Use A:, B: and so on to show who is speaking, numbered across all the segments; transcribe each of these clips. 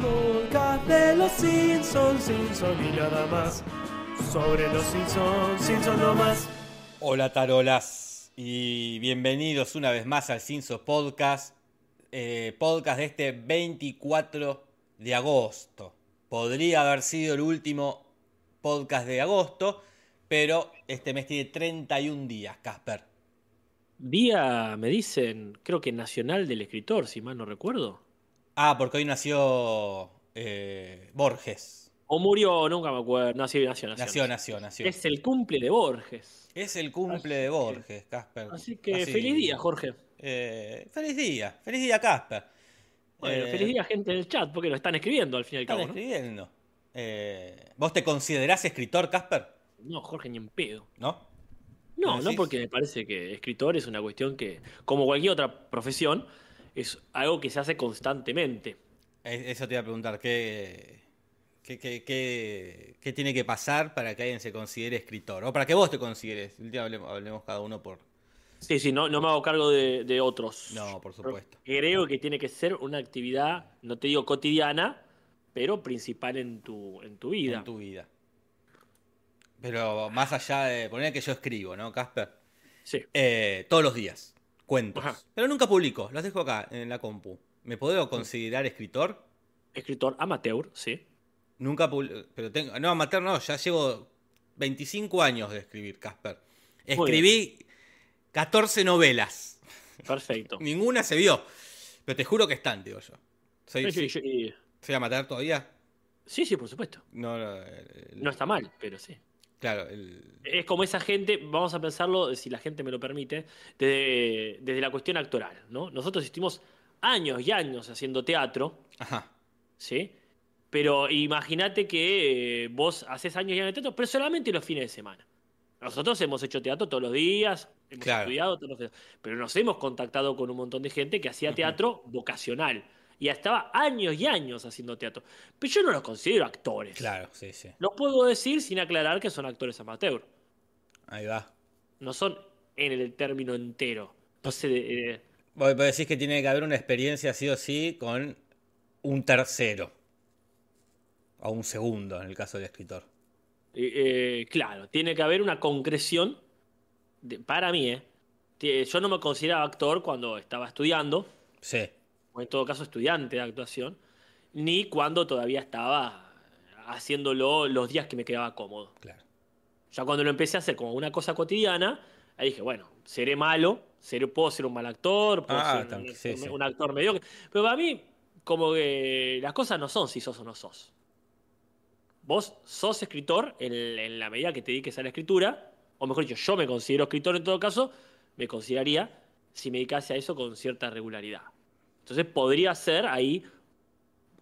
A: Podcast de los Simpsons, Simpsons y nada más. Sobre los Simpsons, Simpsons no más.
B: Hola tarolas y bienvenidos una vez más al Simpsons Podcast, eh, podcast de este 24 de agosto. Podría haber sido el último podcast de agosto, pero este mes tiene 31 días, Casper.
C: Día, me dicen, creo que nacional del escritor, si mal no recuerdo.
B: Ah, porque hoy nació eh, Borges.
C: O murió, nunca me acuerdo. Nació, nació, nació.
B: Nació, nació, nació.
C: Es el cumple de Borges.
B: Es el cumple de Borges, Casper.
C: Así que feliz día, Jorge.
B: Eh, feliz día, feliz día, Casper.
C: Bueno,
B: Eh,
C: feliz día, gente del chat, porque lo están escribiendo al fin y al
B: Están
C: cabo. ¿no?
B: escribiendo. ¿Vos te considerás escritor, Casper?
C: No, Jorge, ni en pedo.
B: ¿No?
C: No,
B: ¿Me
C: no porque me parece que escritor es una cuestión que, como cualquier otra profesión, es algo que se hace constantemente.
B: Eso te iba a preguntar, ¿qué, qué, qué- qué- tiene que pasar para que alguien se considere escritor? O para que vos te consideres. El día hablemos, hablemos cada uno por...
C: Sí, sí, no, no me hago cargo de, de otros.
B: No, por
C: Pero
B: supuesto.
C: Creo que tiene que ser una actividad, no te digo cotidiana, pero principal en tu, en tu vida.
B: En tu vida. Pero más allá de poner que yo escribo, ¿no, Casper?
C: Sí.
B: Eh, todos los días, cuentos.
C: Ajá.
B: Pero nunca publico, los dejo acá en la compu. ¿Me puedo considerar escritor?
C: Escritor amateur, sí.
B: Nunca publico. Pero tengo. No, amateur no, ya llevo 25 años de escribir, Casper. Escribí 14 novelas.
C: Perfecto.
B: Ninguna se vio. Pero te juro que están, digo yo. Soy,
C: Sí, sí, sí.
B: ¿Soy amateur todavía?
C: Sí, sí, por supuesto.
B: No, no, el-
C: No está mal, pero sí.
B: Claro, el-
C: Es como esa gente, vamos a pensarlo, si la gente me lo permite, desde, desde la cuestión actoral, ¿no? Nosotros estuvimos años y años haciendo teatro,
B: Ajá.
C: ¿sí? Pero imagínate que eh, vos haces años y años de teatro, pero solamente los fines de semana. Nosotros hemos hecho teatro todos los días, hemos
B: Claro.
C: estudiado todos los días, pero nos hemos contactado con un montón de gente que hacía teatro vocacional. Y estaba años y años haciendo teatro. Pero yo no los considero actores.
B: Claro, sí, sí.
C: Los puedo decir sin aclarar que son actores amateur.
B: Ahí va.
C: No son en el término entero. Entonces, eh,
B: Vos decís que tiene que haber una experiencia sí o sí con un tercero. O un segundo, en el caso del escritor.
C: eh, eh, claro, tiene que haber una concreción. de- para mí, ¿eh? Yo no me consideraba actor cuando estaba estudiando,
B: Sí.
C: O en todo caso estudiante de actuación, ni cuando todavía estaba haciéndolo los días que me quedaba cómodo.
B: Claro.
C: Ya cuando lo empecé a hacer como una cosa cotidiana, ahí dije, bueno, seré malo, seré, puedo ser un mal actor, puedo
B: Ah,
C: ser un,
B: tan-
C: un
B: sí,
C: actor,
B: sí.
C: un actor mediocre. Pero para mí, como que las cosas no son si sos o no sos. Vos sos escritor en, en la medida que te dediques a la escritura, o mejor dicho, yo me considero escritor en todo caso, me consideraría si me dedicase a eso con cierta regularidad. Entonces podría ser ahí,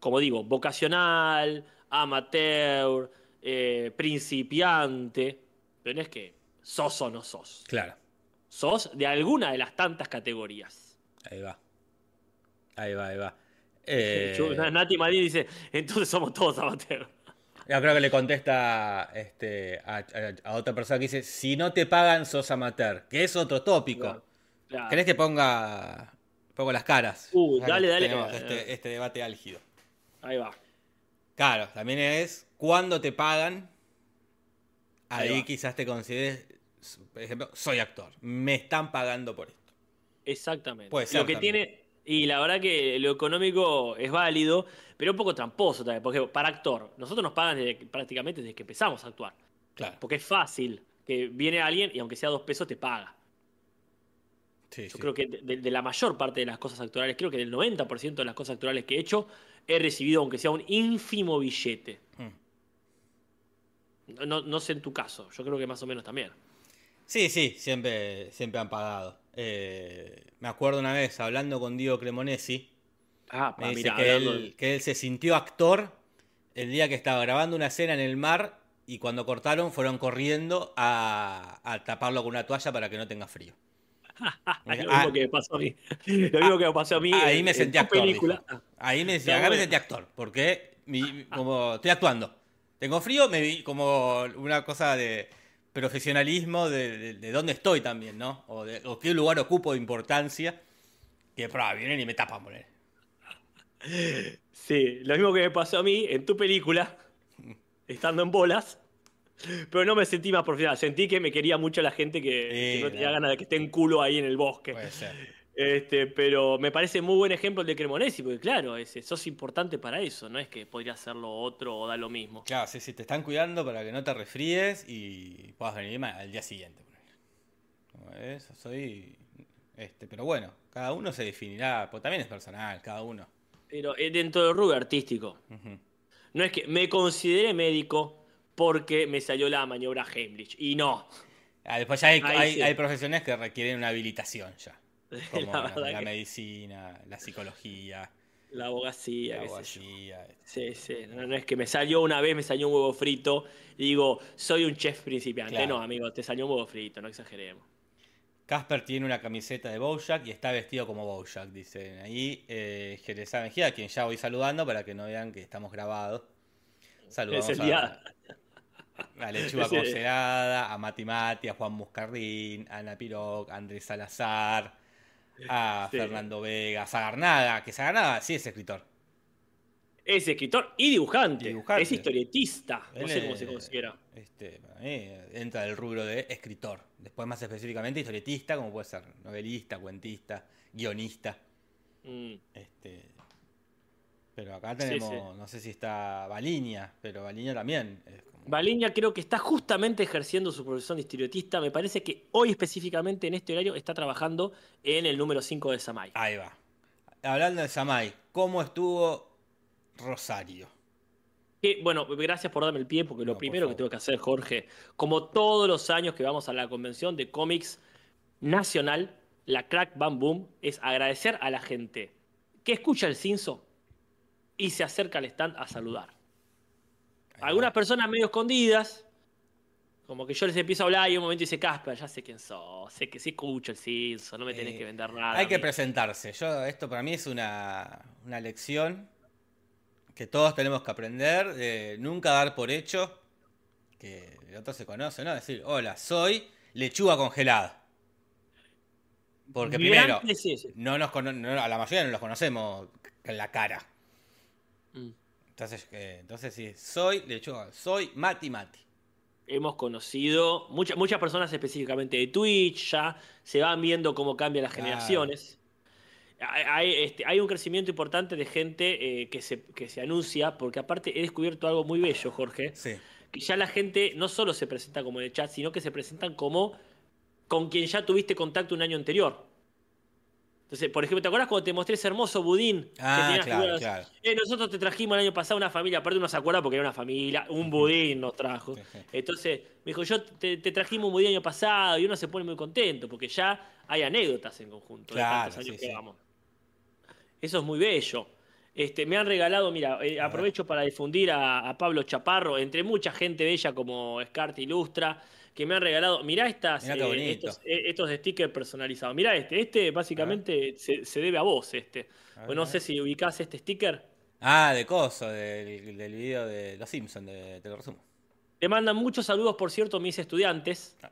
C: como digo, vocacional, amateur, eh, principiante, pero no es que sos o no sos.
B: Claro.
C: Sos de alguna de las tantas categorías.
B: Ahí va. Ahí va, ahí va. Eh,
C: Yo- Nati Marín dice, entonces somos todos amateur.
B: yo creo que le contesta este, a, a- a otra persona que dice, si no te pagan, sos amateur. Que es otro tópico.
C: Claro. Claro.
B: ¿Querés que ponga, pongo las caras?
C: Uh, dale, dale.
B: tenemos este, este debate álgido.
C: Ahí va.
B: Claro, también es cuando te pagan.
C: Ahí
B: quizás te consideres, por ejemplo, soy actor. Me están pagando por esto.
C: Exactamente.
B: Puede ser
C: Lo que
B: también.
C: tiene, y la verdad que lo económico es válido, pero un poco tramposo también, porque para actor, nosotros nos pagan desde prácticamente desde que empezamos a actuar.
B: Claro.
C: Porque es fácil que viene alguien y aunque sea dos pesos te paga.
B: Sí,
C: Yo
B: sí.
C: creo que de, de la mayor parte de las cosas actorales, creo que del 90% de las cosas actorales que he hecho, he recibido aunque sea un ínfimo billete.
B: Mm.
C: No, no sé en tu caso, yo creo que más o menos también.
B: Sí, sí, siempre, siempre han pagado. Eh, me acuerdo una vez hablando con Diego Cremonesi,
C: Ah,
B: me dice
C: mirá,
B: que,
C: hablando
B: él, que él se sintió actor el día que estaba grabando una escena en el mar y cuando cortaron fueron corriendo a, a taparlo con una toalla para que no tenga frío.
C: Ah, lo
B: Ah,
C: mismo que me pasó a mí. Lo mismo que me pasó a mí.
B: Ahí
C: en-
B: me
C: en
B: sentí actor.
C: película.
B: Ahí me, acá me sentí actor, porque mi- como estoy actuando. Tengo frío, me vi como una cosa de profesionalismo de, de- de dónde estoy también, ¿no? O, de, o qué lugar ocupo de importancia. Que probá, vienen y me tapan, poner.
C: Sí, lo mismo que me pasó a mí en tu película, estando en bolas, pero no me sentí más profesional. Sentí que me quería mucho la gente que, que
B: Sí,
C: no tenía
B: no.
C: ganas de que esté en culo ahí en el bosque.
B: Puede ser.
C: Este, pero me parece muy buen ejemplo el de Cremonesi, porque claro, ese, sos importante para eso, no es que podría hacerlo otro o da lo mismo.
B: Claro, sí, sí, te están cuidando para que no te resfríes y puedas venir al día siguiente. ves, soy. Este, pero bueno, cada uno se definirá, porque también es personal, cada uno.
C: Pero eh, dentro del rubro artístico, no es que me consideré médico porque me salió la maniobra Heimlich, y no.
B: Ah, después ya hay, hay,
C: sí.
B: hay profesiones que requieren una habilitación ya. Como
C: La
B: la,
C: verdad
B: la
C: que-
B: medicina, la psicología,
C: La abogacía,
B: la
C: qué sé yo.
B: abogacía.
C: Sí, sí, no, no es que me salió una vez, me salió un huevo frito y digo, soy un chef principiante.
B: Claro.
C: No, amigo, te salió un huevo frito, no exageremos.
B: Casper tiene una camiseta de Bojack y está vestido como Bojack, dicen ahí. Eh, Jerezá Mejía, a quien ya voy saludando para que no vean que estamos grabados. Saludamos
C: Es el día.
B: a, a Lechuga Concerada, a Mati Mati, a Juan Muscardín, a Ana Piroc, a Andrés Salazar, a
C: Sí.
B: Fernando Vega, a Zagarnaga, que Zagarnaga sí es escritor.
C: Es escritor y dibujante. Es historietista. No
B: Él
C: sé cómo se considera.
B: Este, entra del rubro de escritor. Después, más específicamente, historietista, como puede ser novelista, cuentista, guionista.
C: Mm.
B: Este, pero acá tenemos,
C: sí.
B: no sé si está Baliña, pero Baliña también. es como-
C: Baliña creo que está justamente ejerciendo su profesión de historietista. Me parece que hoy específicamente en este horario está trabajando en el número 5 de Samay.
B: Ahí va. Hablando de Samay, ¿cómo estuvo Rosario?
C: Que, bueno, gracias por darme el pie, porque lo
B: No,
C: primero que tengo que hacer, Jorge, como todos los años que vamos a la convención de cómics nacional, la Crack Bam Boom, es agradecer a la gente que escucha el cinzo y se acerca al stand a saludar. Algunas personas medio escondidas, como que yo les empiezo a hablar y en un momento dice, Casper, ya sé quién sos, sé que sí escucho el cinzo, no me tenés
B: Eh,
C: que vender nada.
B: Hay que
C: amigo".
B: presentarse. Yo, esto para mí es una, una lección que todos tenemos que aprender. de nunca dar por hecho que el otro se conoce, ¿no? Decir, hola, soy lechuga congelada. Porque primero,
C: es
B: no nos no- a la mayoría no los conocemos en la cara.
C: Mm.
B: Entonces, eh, entonces sí, soy lechuga, soy Mati Mati.
C: hemos conocido muchas muchas personas específicamente de Twitch, ya se van viendo cómo cambian las
B: Claro.
C: generaciones. Hay, este, hay un crecimiento importante de gente eh, que, se, que se anuncia, porque aparte he descubierto algo muy bello, Jorge,
B: Sí.
C: que ya la gente no solo se presenta como en el chat, sino que se presentan como con quien ya tuviste contacto un año anterior. Entonces, por ejemplo, ¿te acuerdas cuando te mostré ese hermoso budín?
B: Ah, claro, claro.
C: Eh, nosotros te trajimos el año pasado una familia, aparte uno se acuerda porque era una familia, un budín nos trajo. Entonces, me dijo, yo te, te trajimos un budín el año pasado y uno se pone muy contento porque ya hay anécdotas en conjunto
B: Claro,
C: de tantos años
B: sí,
C: que
B: sí.
C: vamos. Eso es muy bello. Este, me han regalado, mira, eh, aprovecho para difundir a, a Pablo Chaparro, entre mucha gente bella como Scart Ilustra, que me han regalado, mirá estas,
B: Mirá
C: eh,
B: bonito.
C: estos, eh, estos stickers personalizados. Mirá este, este básicamente se, se debe a vos, este. Pues no sé si ubicás este sticker.
B: Ah, de coso, del, del video de Los Simpsons, de, te lo resumo.
C: Te mandan muchos saludos, por cierto, mis estudiantes,
B: Ah.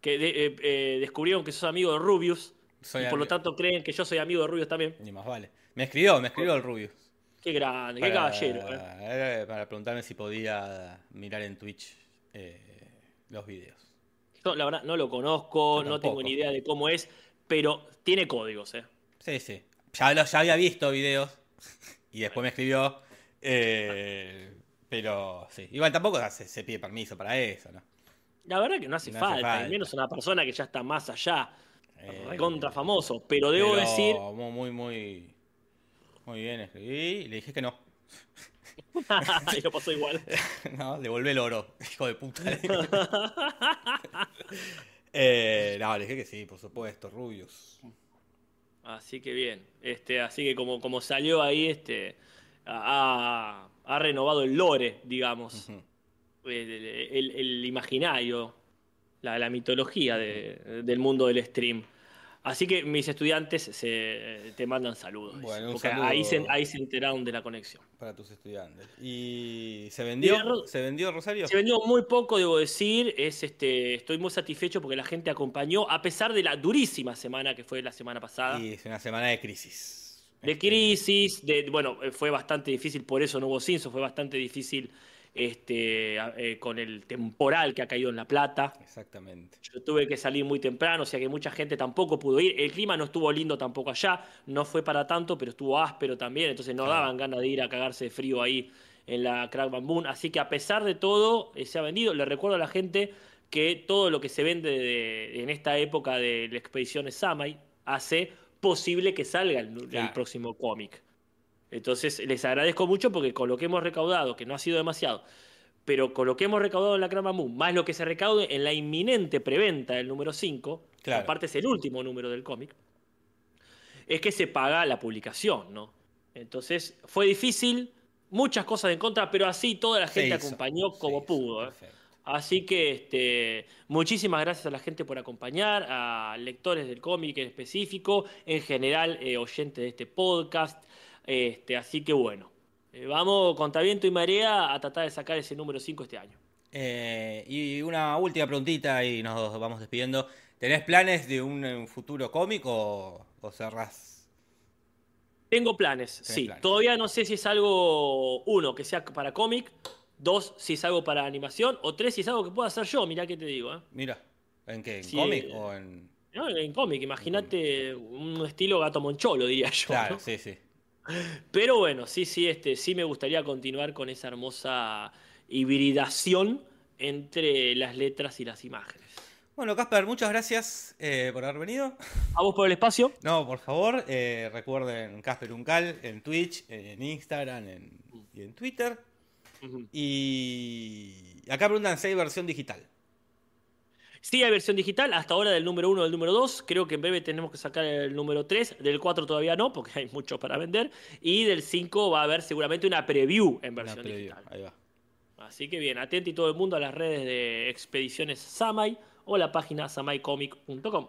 C: que de- eh, eh, descubrieron que sos amigo de Rubius,
B: Soy
C: y por lo tanto creen que yo soy amigo de Rubius también.
B: Ni más vale. Me escribió, me escribió el Rubius.
C: Qué grande, qué caballero. eh.
B: eh, Para preguntarme si podía mirar en Twitch eh, los videos.
C: Yo la verdad no lo conozco, no tengo ni idea de cómo es, pero tiene códigos, ¿eh?
B: Sí, sí. Ya, lo- ya había visto videos y después me escribió. eh, pero sí. Igual tampoco se, se pide permiso para eso, ¿no?
C: La verdad que no hace,
B: No hace
C: falta,
B: falta.
C: y menos una persona que ya está más allá,
B: Eh,
C: recontra famoso, pero debo
B: pero
C: decir,
B: Muy, muy, muy. Muy bien, escribí y le dije que no.
C: y lo pasó igual.
B: no, devolvé el oro, hijo de puta. eh, no, le dije que sí, por supuesto, Rubius.
C: Así que bien, este, así que como, como salió ahí, este, ha, ha renovado el lore, digamos, el, el- el imaginario, la, la mitología de- del mundo del stream. Así que mis estudiantes se, te mandan saludos.
B: Bueno, un
C: porque
B: saludo.
C: Ahí, se, ahí se enteraron de la conexión.
B: Para tus estudiantes. ¿Y se vendió? ¿Se vendió Rosario?
C: Se vendió muy poco, debo decir. Es, este, estoy muy satisfecho porque la gente acompañó, a pesar de la durísima semana que fue la semana pasada.
B: Y es una semana de crisis.
C: De
B: Este,
C: crisis, de, bueno, eh, fue bastante difícil, por eso no hubo Simpson, fue bastante difícil este, eh, con el temporal que ha caído en La Plata.
B: Exactamente.
C: Yo tuve que salir muy temprano, o sea que mucha gente tampoco pudo ir. El clima no estuvo lindo tampoco allá, no fue para tanto, pero estuvo áspero también, entonces no
B: Claro.
C: daban ganas de ir a cagarse de frío ahí en la Crack Bamboo. Así que a pesar de todo, eh, se ha vendido. Le recuerdo a la gente que todo lo que se vende de- en esta época de la expedición Samai hace posible que salga el, el próximo cómic. Entonces les agradezco mucho porque con lo que hemos recaudado, que no ha sido demasiado, pero con lo que hemos recaudado en la Crama Moon, más lo que se recaude en la inminente preventa del número 5, que
B: Claro.
C: aparte es el último número del cómic, es que se paga la publicación, ¿no? Entonces fue difícil, muchas cosas en contra, pero así toda la gente
B: hizo,
C: acompañó como
B: hizo,
C: pudo. ¿eh? Así que este, muchísimas gracias a la gente por acompañar, a lectores del cómic en específico, en general eh, oyentes de este podcast. Este, así que bueno, eh, vamos contra viento y marea a tratar de sacar ese número 5 este año.
B: Eh, y una última preguntita y nos vamos despidiendo. ¿Tenés planes de un, eh, futuro cómic o, o cerrás?
C: Tengo planes, sí.
B: planes.
C: Todavía no sé si es algo, uno, que sea para cómic, dos, si es algo para animación, o tres, si es algo que pueda hacer yo, mirá qué te digo. ¿eh?
B: Mira, ¿en qué? ¿En
C: Sí,
B: cómic
C: eh,
B: o en...?
C: No, en cómic, imagínate un estilo gato moncholo, diría yo.
B: Claro,
C: ¿no?
B: sí, sí.
C: Pero bueno, sí, sí, este, sí me gustaría continuar con esa hermosa hibridación entre las letras y las imágenes.
B: Bueno, Casper, muchas gracias eh, por haber venido.
C: A vos por el espacio.
B: No, por favor, eh, recuerden Casper Uncal en Twitch, en Instagram en- y en Twitter. Y acá preguntan si hay versión digital.
C: Sí, hay versión digital, hasta ahora del número 1 del número 2. Creo que en breve tenemos que sacar el número 3. Del 4 todavía no, porque hay mucho para vender. Y del 5 va a haber seguramente una preview en versión
B: preview,
C: digital.
B: Ahí va.
C: Así que bien, atenti todo el mundo a las redes de Expediciones Samai o la página samaicomic.com.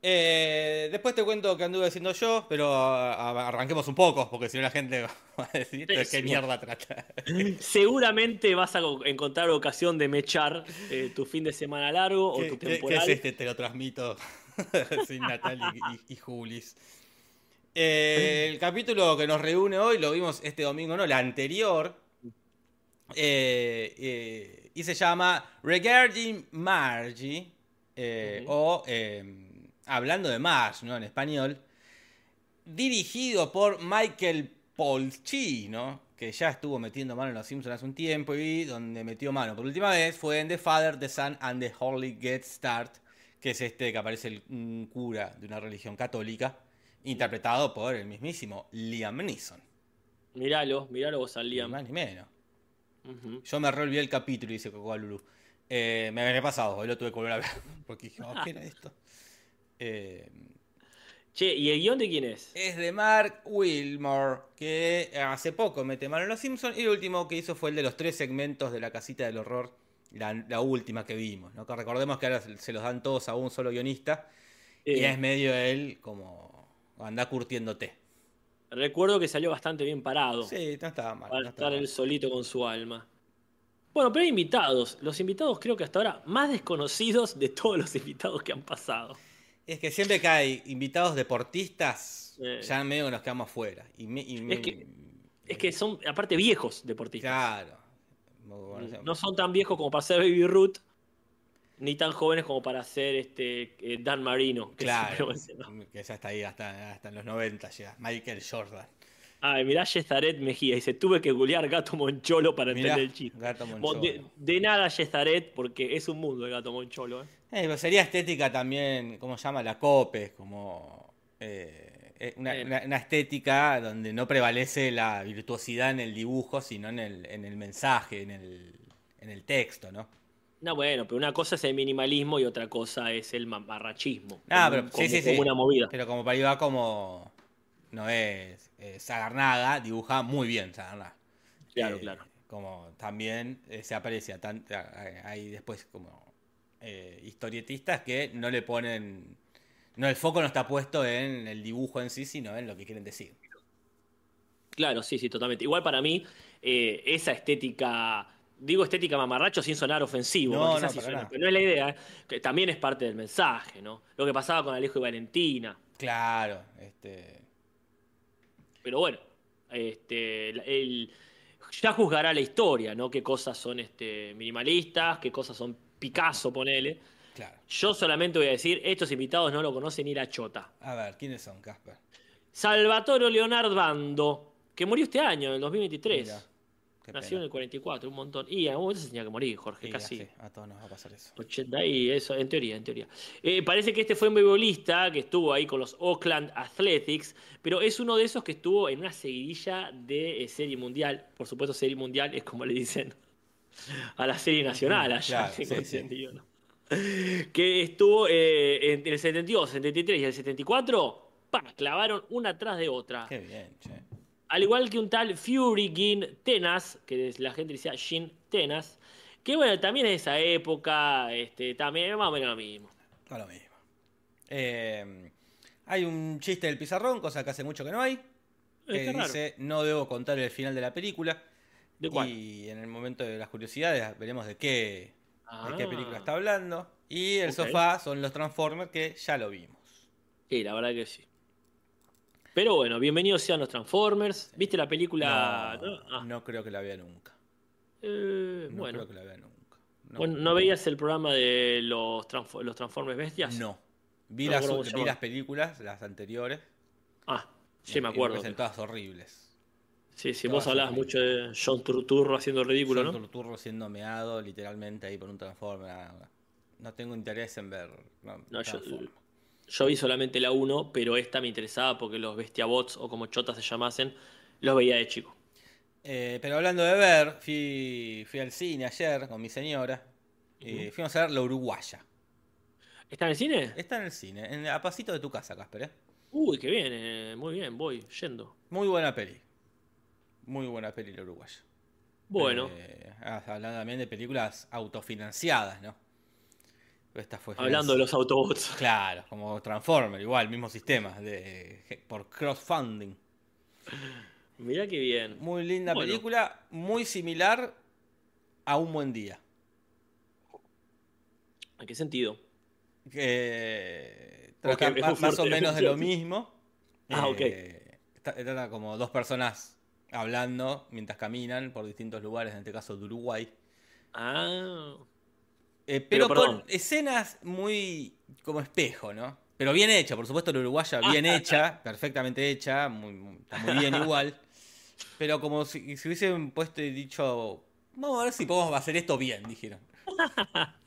B: Eh, después te cuento qué anduve haciendo yo, pero arranquemos un poco, porque si no la gente va a decir "¿Esto de qué mierda trata.
C: Seguramente vas a encontrar ocasión de mechar eh, tu fin de semana largo o
B: ¿Qué,
C: tu
B: qué- qué es este? Te lo transmito sin Natal y, y- y Julis. Eh, el capítulo que nos reúne hoy lo vimos este domingo, no, la anterior. eh, y se llama Regarding Margie. O eh, Hablando de Marge, ¿no? En español. Dirigido por Michael Polchino, que ya estuvo metiendo mano en Los Simpsons hace un tiempo y donde metió mano por última vez fue en The Father, The Son and the Holy Get Start, que es este que aparece el un cura de una religión católica, interpretado por el mismísimo Liam Neeson.
C: Míralo, míralo vos al
B: Ni
C: Liam.
B: más ni menos. Yo me revolví el capítulo y dice Coco Lulu. Eh, me había pasado, hoy lo tuve que volver a ver. Porque dije, oh, ¿qué era esto? Eh,
C: Che, ¿y el guion de quién es?
B: es de Mark Wilmore, que hace poco mete mano en Los Simpsons. Y el último que hizo fue el de los tres segmentos de la casita del horror, la, la última que vimos. ¿no? Que recordemos que ahora se los dan todos a un solo guionista. Y
C: Eh,
B: es medio él como anda curtiéndote.
C: Recuerdo que salió bastante bien parado
B: Sí, no estaba mal.
C: para
B: no estaba
C: estar
B: mal.
C: él solito con su alma. Bueno, pero hay invitados. Los invitados creo que hasta ahora más desconocidos de todos los invitados que han pasado.
B: Es que siempre que hay invitados deportistas,
C: Eh.
B: ya medio nos quedamos fuera. Y me- y me-
C: Es que- Es que son, aparte, viejos deportistas.
B: Claro. Bueno,
C: No son tan viejos como para ser Baby Ruth, ni tan jóvenes como para ser este eh, Dan Marino. que
B: Claro, que ya está ahí hasta, hasta en los 90 llega. Michael Jordan.
C: Ay, mirá Yezaret Mejía. Dice, tuve que googlear Gato Moncholo para
B: Mirá,
C: entender el chiste.
B: Gato
C: Mo-
B: Moncholo.
C: De, de nada Yezaret, porque es un mundo el Gato Moncholo. ¿eh?
B: Eh, pero sería estética también, ¿cómo se llama? La COPE, como eh, una, una- una estética donde no prevalece la virtuosidad en el dibujo, sino en el, en el mensaje, en el, en el texto, ¿no?
C: No, bueno, pero una cosa es el minimalismo y otra cosa es el mamarrachismo.
B: Ah, pero
C: como-
B: sí, sí,
C: como
B: sí.
C: una movida.
B: Pero como para Iba como no es eh, Sagarnaga, dibuja muy bien Sagarnaga.
C: Claro,
B: Eh,
C: claro.
B: Como también eh, se aprecia, tan- hay después como historietistas que no le ponen No, el foco no está puesto en el dibujo en sí, sino en lo que quieren decir.
C: Claro, sí, sí, totalmente. Igual para mí, esa estética, digo estética mamarracho sin sonar ofensivo,
B: No, no,
C: sí suena, pero no es la idea, ¿eh? que también es parte del mensaje, ¿no? Lo que pasaba con Alejo y Valentina.
B: Claro, este.
C: Pero bueno, este, el- ya juzgará la historia, ¿no? Qué cosas son este, minimalistas, qué cosas son Picasso, ponele.
B: Claro.
C: Yo solamente voy a decir, estos invitados no lo conocen ni la chota.
B: A ver, ¿quiénes son, Casper?
C: Salvatore Leonard Bando, que murió este año, en el 2023.
B: Mira, qué
C: Nació
B: pena.
C: en el 44, un montón. Y en algún momento se tenía que morir, Jorge,
B: Sí,
C: casi.
B: así, a todos nos va a pasar eso.
C: 80 y eso, en teoría, en teoría. Eh, parece que este fue un beisbolista que estuvo ahí con los Oakland Athletics, pero es uno de esos que estuvo en una seguidilla de eh, serie mundial. Por supuesto, serie mundial es como le dicen a la serie nacional allá,
B: Claro, sí, sí.
C: Que estuvo eh, en el 72, 73 y el 74, pa, clavaron una tras de otra.
B: Qué bien, che.
C: Al igual que un tal Fury Gin Tenas, que la gente decía Gin Tenas, que bueno, también es de esa época, este, también más o menos lo mismo.
B: No lo mismo. Eh, hay un chiste del pizarrón, cosa que hace mucho que no hay. Que dice, no debo contar el final de la película.
C: ¿De cuál?
B: Y en el momento de las curiosidades veremos de qué, de qué
C: Ah.
B: película está hablando. Y el sofá son los Transformers que ya lo vimos.
C: Sí, la verdad que sí. Pero bueno, bienvenidos sean los Transformers. ¿Viste la película?
B: no,
C: No, Ah,
B: no creo que la vea nunca.
C: eh,
B: No
C: bueno.
B: creo que la vea nunca. No,
C: Bueno, ¿no veías el programa de los, Transfo- los Transformers Bestias?
B: No. Vi, las, vi películas, las anteriores.
C: Ah, sí, me acuerdo.
B: parecen todas horribles.
C: Sí, sí,
B: todas
C: vos hablabas
B: horribles.
C: mucho de John Turturro haciendo ridículo,
B: Son
C: ¿no?
B: Turturro siendo meado literalmente ahí por un Transformer. No tengo interés en ver. No,
C: yo. Yo vi solamente la 1, pero esta me interesaba porque los Bestiabots, o como chotas se llamasen, los veía de chico.
B: Eh, pero hablando de ver, fui, fui al cine ayer con mi señora. fuimos a ver La Uruguaya.
C: ¿Está en el cine?
B: Está en el cine, en, a pasito de tu casa, Casper. ¿eh?
C: Uy, qué bien, eh, muy bien, voy, yendo.
B: Muy buena peli. Muy buena peli La Uruguaya.
C: Bueno,
B: Eh, ah, hablando también de películas autofinanciadas, ¿no? Esta fue
C: hablando de los Autobots.
B: Claro, como Transformer, igual, mismo sistema, de, por crowdfunding.
C: Mirá qué bien.
B: Muy linda
C: Bueno.
B: película, muy similar a Un Buen Día.
C: ¿En qué sentido?
B: Que
C: Porque
B: trata más o menos de lo mismo.
C: Ah, ok.
B: Eh, tra- Trata como dos personas hablando mientras caminan por distintos lugares, en este caso de Uruguay.
C: Ah,
B: Eh,
C: Pero,
B: con escenas muy como espejo, ¿no? Pero bien hecha, por supuesto, la uruguaya bien hecha, perfectamente hecha, muy, muy- está muy bien igual. Pero como si, si hubiesen puesto y dicho, vamos a ver si podemos hacer esto bien, dijeron.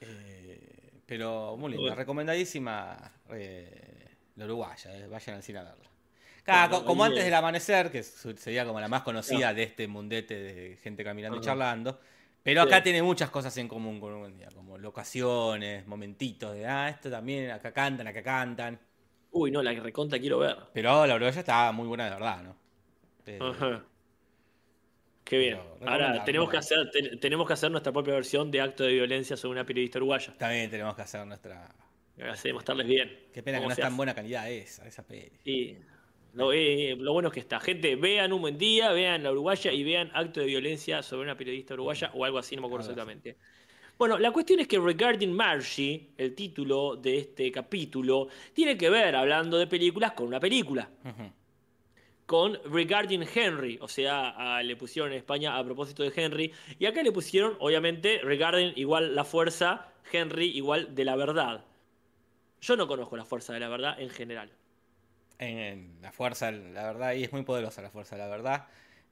B: Eh, pero muy linda,
C: Bueno.
B: recomendadísima eh, la uruguaya, eh, vayan al cine a verla. Claro,
C: Bueno,
B: como antes del amanecer, que sería como la más conocida de este mundete de gente caminando y charlando. Pero acá
C: Sí.
B: tiene muchas cosas en común con un buen día, como locaciones, momentitos de, ah, esto también, acá cantan, acá cantan.
C: uy, no, la que reconta quiero ver.
B: Pero la uruguaya está muy buena de verdad, ¿no? Eh,
C: Ajá. Qué bien. Ahora tenemos que hacer te- tenemos que hacer nuestra propia versión de acto de violencia sobre una periodista uruguaya.
B: También tenemos que hacer nuestra...
C: Así demostrarles bien.
B: Qué pena que no es tan buena calidad esa, esa peli.
C: Y lo, eh, lo bueno es que está. Gente, vean un buen día, vean la uruguaya y vean acto de violencia sobre una periodista uruguaya o algo así, no me acuerdo exactamente. Bueno, la cuestión es que Regarding Margie, el título de este capítulo, tiene que ver, hablando de películas, con una película. Con Regarding Henry, o sea, a- le pusieron en España a propósito de Henry, y acá le pusieron, obviamente, Regarding igual la fuerza, Henry igual de la verdad. Yo no conozco la fuerza de la verdad en general.
B: En, en la fuerza, la verdad, y es muy poderosa la fuerza, la verdad.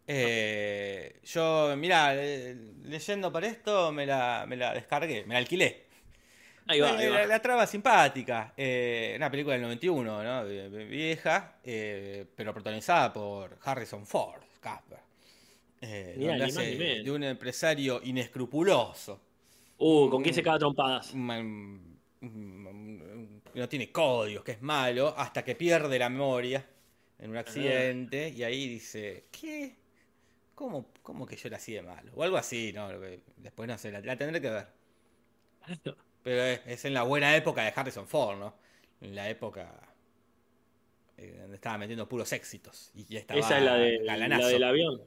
B: Eh, yo, mirá, eh, leyendo para esto me la, me la descargué, me la alquilé.
C: Ahí va, ahí
B: la,
C: va.
B: la trama simpática. eh, una película del 91, ¿no? Vie- vie- Vieja, eh, pero protagonizada por Harrison Ford, Casper.
C: Mirá,
B: donde hace de un empresario inescrupuloso.
C: Uh, ¿con quién se caga trompadas?
B: un- un- un- que no tiene códigos, que es malo, hasta que pierde la memoria en un accidente y ahí dice, ¿qué? ¿Cómo, cómo que yo así de malo? O algo así, ¿no? Después no sé, la, la tendré que ver. Pero es, es en la buena época de Harrison Ford, ¿no? en la época eh, donde estaba metiendo puros éxitos. Y ya estaba
C: Esa es la, de, la del avión.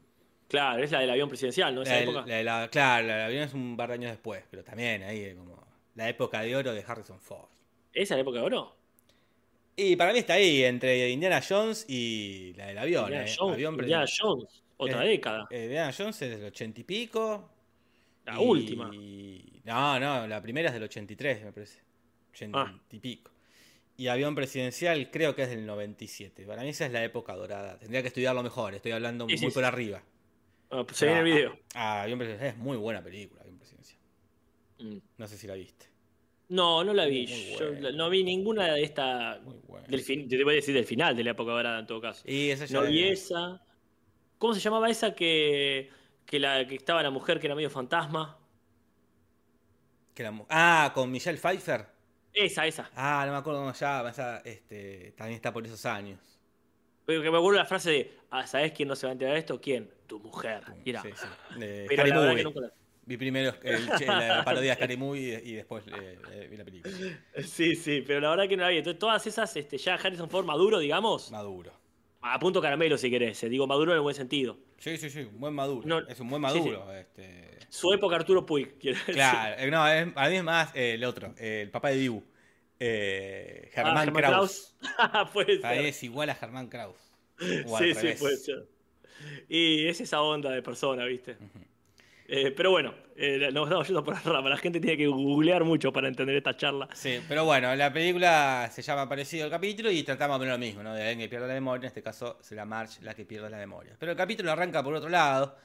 C: Claro, es la del avión presidencial, ¿no? Esa
B: La del-
C: época.
B: la la- claro, la del avión es un par de años después, pero también ahí como la época de oro de Harrison Ford.
C: ¿Esa es la época de oro?
B: Y para mí está ahí, entre Indiana Jones y la del avión.
C: Indiana
B: eh.
C: Jones,
B: Avión pre-
C: Indiana Jones, otra
B: Eh,
C: década.
B: eh, Indiana Jones es del ochenta y pico.
C: La
B: y-
C: última.
B: No, no, la primera es del 83, me parece. 80
C: Ah.
B: y pico. Y avión presidencial creo que es del 97. Para mí esa es la época dorada. Tendría que estudiarlo mejor, estoy hablando
C: Sí,
B: muy
C: sí.
B: por arriba.
C: Ah, pues se viene el video.
B: Ah, avión presidencial es muy buena película, avión presidencial.
C: Mm.
B: No sé si la viste.
C: No, no la vi. Yo no vi ninguna de esta.
B: Muy buena.
C: Del fin, te voy a decir del final de la época dorada en todo caso.
B: Y esa ya
C: No vi
B: es-
C: esa. ¿Cómo se llamaba esa que, que, la, que estaba la mujer que era medio fantasma?
B: que la mu- ah, con Michelle Pfeiffer.
C: Esa, esa.
B: Ah, no me acuerdo cómo se llama. Esa, este, también está por esos años.
C: Pero que me acuerdo la frase de, ah, ¿sabes quién no se va a enterar de esto? ¿Quién? Tu mujer. Y era,
B: Sí, sí.
C: Pero
B: Scary
C: la verdad
B: Movie.
C: que nunca la-
B: Vi primero el- la parodia de Scary Movie y después eh, eh, vi la película.
C: Sí, sí, pero la verdad que no la vi. Entonces, todas esas, este, ya Harrison Ford maduro, digamos,
B: Maduro.
C: a punto caramelo si querés. eh, Digo maduro en el buen sentido.
B: Sí, sí, sí, un buen maduro.
C: No,
B: es un buen
C: sí,
B: maduro. Este...
C: Su época Arturo Puig, quiero decir.
B: Claro, eh, no, es- a mí es más eh, el otro, el papá de Dibu.
C: Ah,
B: Germán
C: Germán
B: Kraus.
C: Kraus. puede ser.
B: es igual a Germán Kraus. O al
C: Sí, sí,
B: revés.
C: puede ser. Y es esa onda de persona, ¿viste? Eh, pero bueno, eh, nos estamos yendo por la rama. La gente tiene que googlear mucho para entender esta charla.
B: Sí, pero bueno, la película se llama parecido al capítulo y tratamos de lo mismo, ¿no? De alguien que pierde la memoria, en este caso será Marge la que pierde la memoria. Pero el capítulo arranca por otro lado,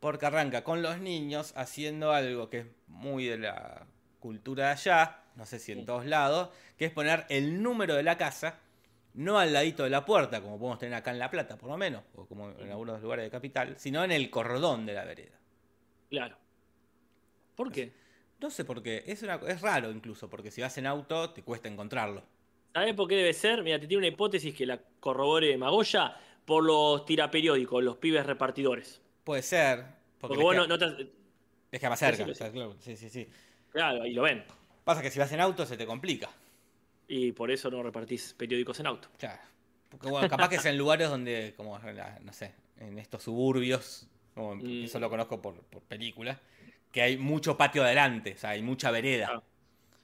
B: porque arranca con los niños haciendo algo que es muy de la cultura de allá, no sé si en todos lados, que es poner el número de la casa, no al ladito de la puerta, como podemos tener acá en La Plata, por lo menos, o como en algunos lugares de capital, sino en el cordón de la vereda.
C: Claro. ¿Por qué?
B: No sé por qué, es, una, es raro incluso, porque si vas en auto te cuesta encontrarlo.
C: ¿Sabes por qué debe ser? Mira, te tiene una hipótesis que la corrobore Magoya por los tiraperiódicos, los pibes repartidores.
B: Puede ser. Porque,
C: Porque vos
B: queda-
C: no, te-
B: les queda más cerca.
C: Sí,
B: sea, claro, sí, sí, sí.
C: Claro, ahí lo ven.
B: Pasa que si vas en auto se te complica.
C: Y por eso no repartís periódicos en auto.
B: Claro. Porque bueno, capaz que es en lugares donde, como, no sé, en estos suburbios, como
C: Mm.
B: eso lo conozco por, por películas, que hay mucho patio adelante, o sea, hay mucha vereda.
C: Ah,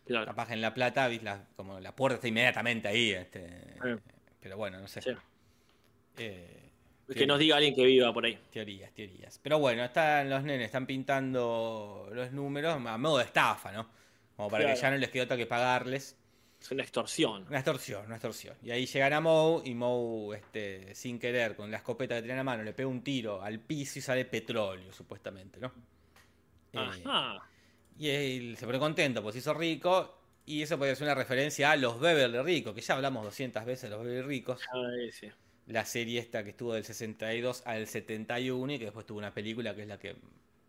C: Claro.
B: Capaz que en La Plata, la, como la puerta está inmediatamente ahí. Este. Pero bueno, no sé.
C: Sí.
B: Eh,
C: Que nos diga alguien que viva por ahí.
B: Teorías, teorías. Pero bueno, están los nenes, están pintando los números a modo de estafa, ¿no? Como para que
C: Claro.
B: ya no les quede otra que pagarles.
C: Es una extorsión.
B: Una extorsión, una extorsión. Y ahí llegan a Moe y Moe, este, sin querer, con la escopeta que tiene en la mano, le pega un tiro al piso y sale petróleo, supuestamente, ¿no? Eh,
C: Ajá.
B: y él se pone contento, pues se hizo rico. Y eso puede ser una referencia a los Beverly Ricos, que ya hablamos 200 veces de los Beverly Ricos.
C: Ay, sí.
B: La serie esta que estuvo del 62 al 71 y que después tuvo una película que es la que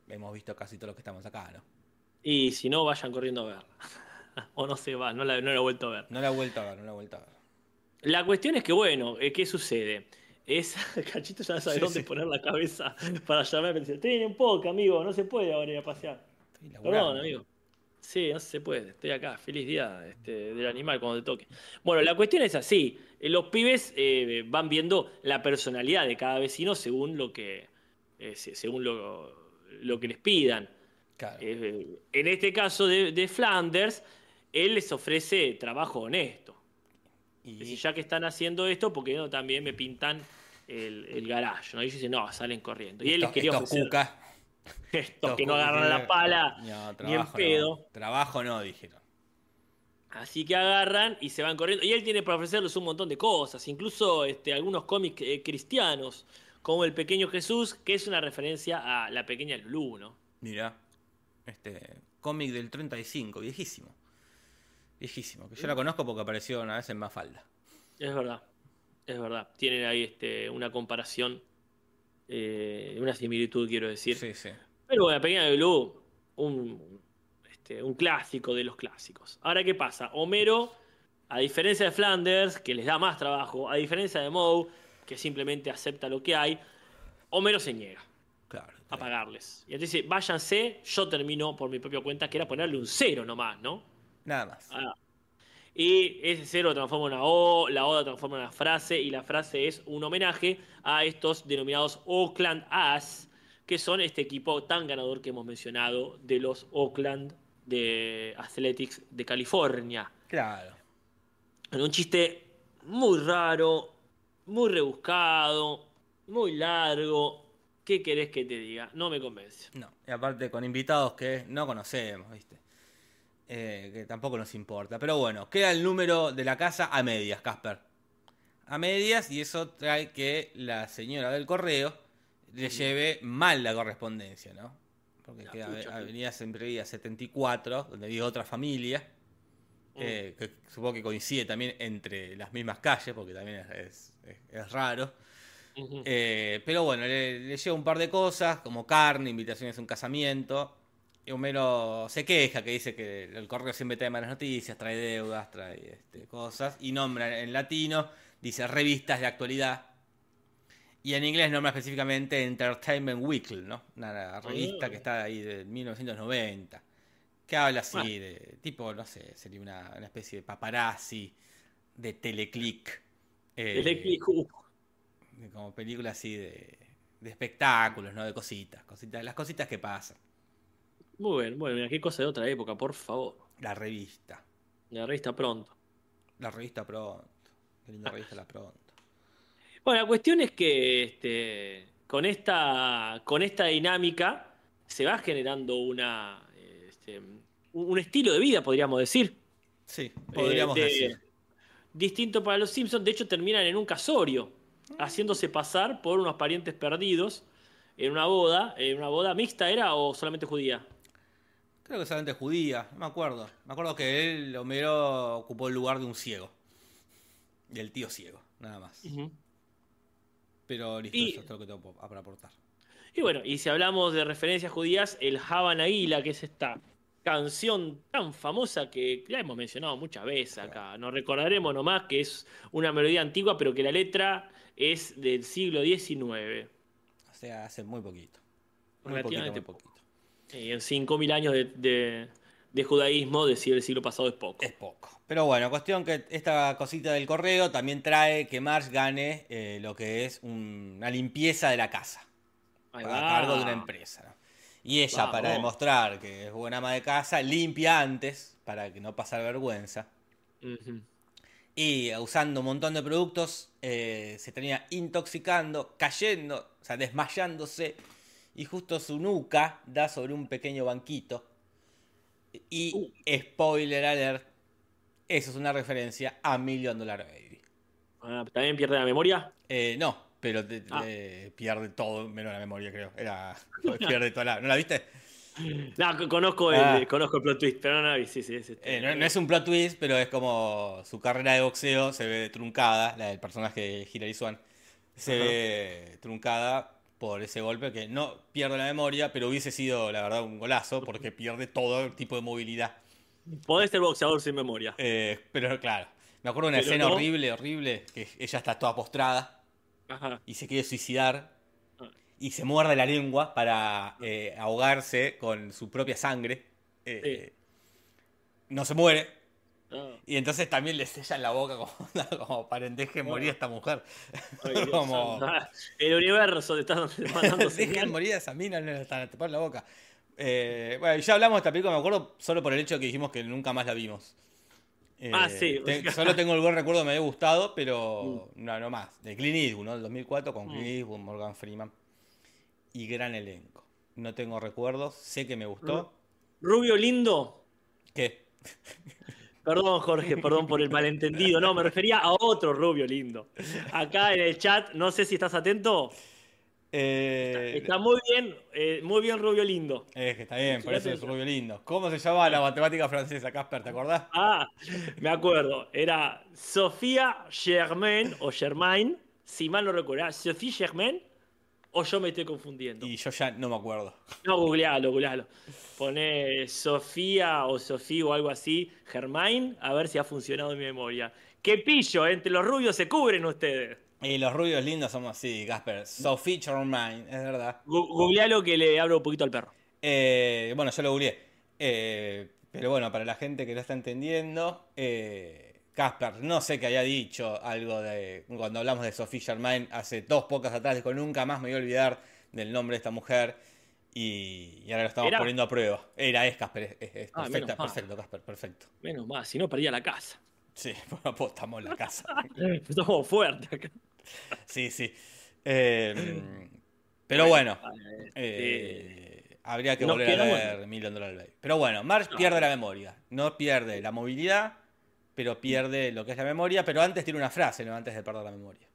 B: hemos visto casi todos los que estamos acá, ¿no?
C: Y si no, vayan corriendo a verla. o no se va, no la, no la he vuelto a ver.
B: No la he vuelto a ver, no la he vuelto a ver.
C: La cuestión es que, bueno, eh, ¿qué sucede? Es, Cachito ya sabe
B: Sí,
C: dónde
B: sí.
C: poner la cabeza para llamar y decir, tiene un poco, amigo, no se puede ahora ir a pasear. Perdón, amigo. Sí, no se puede, estoy acá, feliz día este, del animal cuando te toque. Bueno, la cuestión es así, eh, los pibes eh, van viendo la personalidad de cada vecino según lo que, eh, se- según lo, lo que les pidan.
B: Claro.
C: Eh, en este caso de, de Flanders, él les ofrece trabajo honesto.
B: y
C: Es decir, ya que están haciendo esto, porque no también me pintan el, el garage? ¿no? Y ellos dicen, no, salen corriendo. Y él les quería
B: estos
C: ofrecer estos
B: estos
C: que no agarran la pala
B: No,
C: ni en
B: trabajo
C: pedo.
B: No. Trabajo no, dijeron.
C: Así que agarran y se van corriendo. Y él tiene para ofrecerles un montón de cosas, incluso este, algunos cómics eh, cristianos, como El Pequeño Jesús, que es una referencia a la pequeña Lulú, ¿no?
B: Mira, este cómic del 35, viejísimo. Viejísimo, que yo la conozco porque apareció una vez en Mafalda.
C: Es verdad, es verdad. Tienen ahí este, una comparación, eh, una similitud, quiero decir.
B: Sí, sí.
C: Pero bueno, Pequeña Lulú, un, este, un clásico de los clásicos. Ahora, ¿qué pasa? Homero, a diferencia de Flanders, que les da más trabajo, a diferencia de Moe, que simplemente acepta lo que hay, Homero se niega
B: Claro.
C: a pagarles. Y entonces dice, váyanse, yo termino por mi propia cuenta, que era ponerle un cero nomás, ¿no?
B: Nada más.
C: Ah. Y ese cero transforma en una O, la O transforma en una frase, y la frase es un homenaje a estos denominados Oakland As, que son este equipo tan ganador que hemos mencionado de los Oakland de Athletics de California.
B: Claro.
C: En un chiste muy raro, muy rebuscado, muy largo. ¿Qué querés que te diga? No me convence.
B: No, y aparte con invitados que no conocemos, ¿viste? Eh, que tampoco nos importa. Pero bueno, queda el número de la casa a medias, Casper. A medias, y eso trae que la señora del correo le lleve mal la correspondencia, ¿no? Porque
C: La
B: queda
C: pucha,
B: Avenida Sembrevía 74, donde vive otra familia.
C: Mm.
B: eh, que supongo que coincide también entre las mismas calles, porque también es, es- es raro. Eh, pero bueno, le, le lleva un par de cosas, como carne, invitaciones a un casamiento. Homero se queja, que dice que el correo siempre trae malas noticias, trae deudas, trae este, cosas. Y nombra en latino, dice revistas de actualidad. Y en inglés nombra específicamente Entertainment Weekly, ¿no? Una revista
C: Ah.
B: que está ahí de 1990. Que habla así de, tipo, no sé, sería una, una especie de paparazzi, de teleclick. eh,
C: Electric U.
B: de como película así de, de espectáculos, ¿no? De cositas, cositas, las cositas que pasan.
C: Muy bien, bueno, mira, qué cosa de otra época, por favor.
B: La revista,
C: La revista pronto.
B: la revista pronto. Qué linda revista la pronto.
C: Bueno, la cuestión es que este, con, esta, con esta dinámica se va generando una, este, un un estilo de vida, podríamos decir.
B: Sí, podríamos
C: Eh, de-
B: decir.
C: Distinto para los Simpsons, de hecho terminan en un casorio, haciéndose pasar por unos parientes perdidos en una boda. ¿En una boda mixta era o solamente judía?
B: Creo que solamente judía, no me acuerdo. Me acuerdo que él, Homero, ocupó el lugar de un ciego. Del tío ciego, nada más. Pero listo,
C: Y-
B: eso es todo lo que tengo para aportar.
C: Y bueno, y si hablamos de referencias judías, el Haban Aguila, que es esta canción tan famosa que ya hemos mencionado muchas veces acá. Nos recordaremos nomás que es una melodía antigua, pero que la letra es del siglo XIX.
B: O sea, hace muy poquito. Muy poquito, muy poquito.
C: Y en 5.000 años de, de- de judaísmo, decir el siglo pasado es poco.
B: Es poco. Pero bueno, cuestión que esta cosita del correo también trae que Marge gane eh, lo que es un- una limpieza de la casa. A cargo de una empresa. ¿no? Y ella,
C: Vamos.
B: para demostrar que es buena ama de casa, limpia antes para que no pasar vergüenza. Y usando un montón de productos, eh, se termina intoxicando, cayendo, o sea, desmayándose. Y justo su nuca da sobre un pequeño banquito. Y,
C: Uh.
B: spoiler alert, eso es una referencia a Million Dollar Baby.
C: Ah, ¿También pierde la memoria?
B: Eh, no, pero te-
C: Ah.
B: pierde todo, menos la memoria, creo. Era, pierde toda la... ¿No la viste?
C: No, co- conozco el,
B: Ah.
C: conozco el plot twist, pero no la vi. Sí, sí, es este-
B: Eh, no, no es un plot twist, pero es como su carrera de boxeo se ve truncada, la del personaje de Hilary Swan, se ve truncada por ese golpe que no pierde la memoria, pero hubiese sido, la verdad, un golazo porque pierde todo tipo de movilidad.
C: Podés ser boxeador sin memoria.
B: Eh, pero claro, me acuerdo de una
C: Pero
B: escena
C: no.
B: horrible, horrible, que ella está toda postrada
C: Ajá.
B: y se quiere suicidar
C: Ah.
B: y se muerde la lengua para eh, ahogarse con su propia sangre. Eh, No se muere,
C: Ah,
B: Y entonces también le sellan la boca como, como para deje morir a esta mujer.
C: ay,
B: como,
C: El universo te está mandando
B: dejen morir a esa mina, no le están a tapar la boca. Eh, bueno, ya hablamos de esta película, me acuerdo, solo por el hecho de que dijimos que nunca más la vimos. Eh,
C: Ah, sí.
B: te- solo tengo el buen recuerdo, me había gustado, pero no, no más. De Clint Eastwood, ¿no? Del 2004 con
C: Mm.
B: Clint Eastwood, Morgan Freeman. Y gran elenco. No tengo recuerdos, sé que me gustó.
C: Rubio lindo.
B: ¿Qué?
C: Perdón, Jorge, perdón por el malentendido. No, me refería a otro rubio lindo. Acá en el chat, no sé si estás atento.
B: Eh,
C: Está muy bien, eh, muy bien rubio lindo.
B: Es que está bien, por eso es rubio lindo. ¿Cómo se llama la matemática francesa, Casper? ¿Te acordás?
C: Ah, me acuerdo. Era Sofía Germain o Germain, si mal no recuerdo. ¿era Sophie Germain o yo me estoy confundiendo.
B: Y yo ya no me acuerdo.
C: No, googlealo, googlealo. Pone Sofía o Sofía o algo así, Germain, a ver si ha funcionado en mi memoria. ¡Qué pillo! Entre los rubios se cubren ustedes.
B: Y los rubios lindos somos así, Casper. Sophie Charmaine, es verdad.
C: Googlealo que le abro un poquito al perro.
B: Eh, bueno, yo lo googleé. Eh, Pero bueno, para la gente que no está entendiendo, eh, Casper, no sé que haya dicho algo de. Cuando hablamos de Sophie Germain hace dos pocas atrás, dijo nunca más me voy a olvidar del nombre de esta mujer. Y, y ahora lo estamos
C: ¿Era?
B: poniendo a prueba. Era, es Casper, es, es-
C: Ah,
B: perfecta, perfecto, Casper, perfecto.
C: Menos mal, si no perdía la casa.
B: Sí, en la casa.
C: Estamos fuertes acá.
B: Sí, sí. Eh, pero bueno,
C: Eh,
B: eh, habría que
C: nos
B: volver a ver Million Dollar Baby. Pero bueno, Marge
C: No.
B: pierde la memoria. No pierde la movilidad, pero pierde lo que es la memoria. Pero antes tiene una frase, ¿no? Antes de perder la memoria.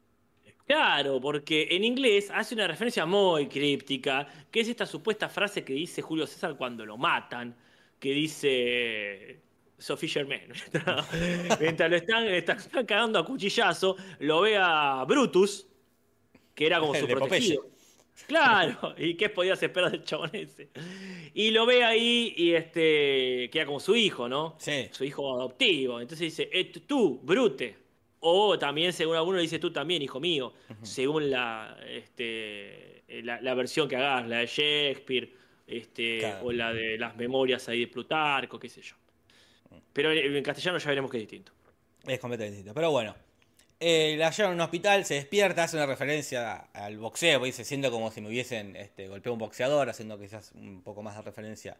C: Claro, porque en inglés hace una referencia muy críptica, que es esta supuesta frase que dice Julio César cuando lo matan, que dice Sophie Germain. Mientras lo están, cagando a cuchillazo, lo ve a Brutus, que era como
B: El
C: su protegido. Claro, y qué podías esperar del chabón ese. Y lo ve ahí y este queda como su hijo, ¿no?
B: Sí.
C: Su hijo adoptivo. Entonces dice, "Eh, tú, Brute. O también, según alguno, dice tú también, hijo mío. Según la, este, la, la versión que hagas, la de Shakespeare, este,
B: Claro.
C: o la de las memorias ahí de Plutarco, qué sé yo. Pero en, en castellano ya veremos que es distinto.
B: Es completamente distinto. Pero bueno. Eh, la llevan a un hospital, se despierta, hace una referencia al boxeo, porque se siente como si me hubiesen este, golpeado un boxeador, haciendo quizás un poco más de referencia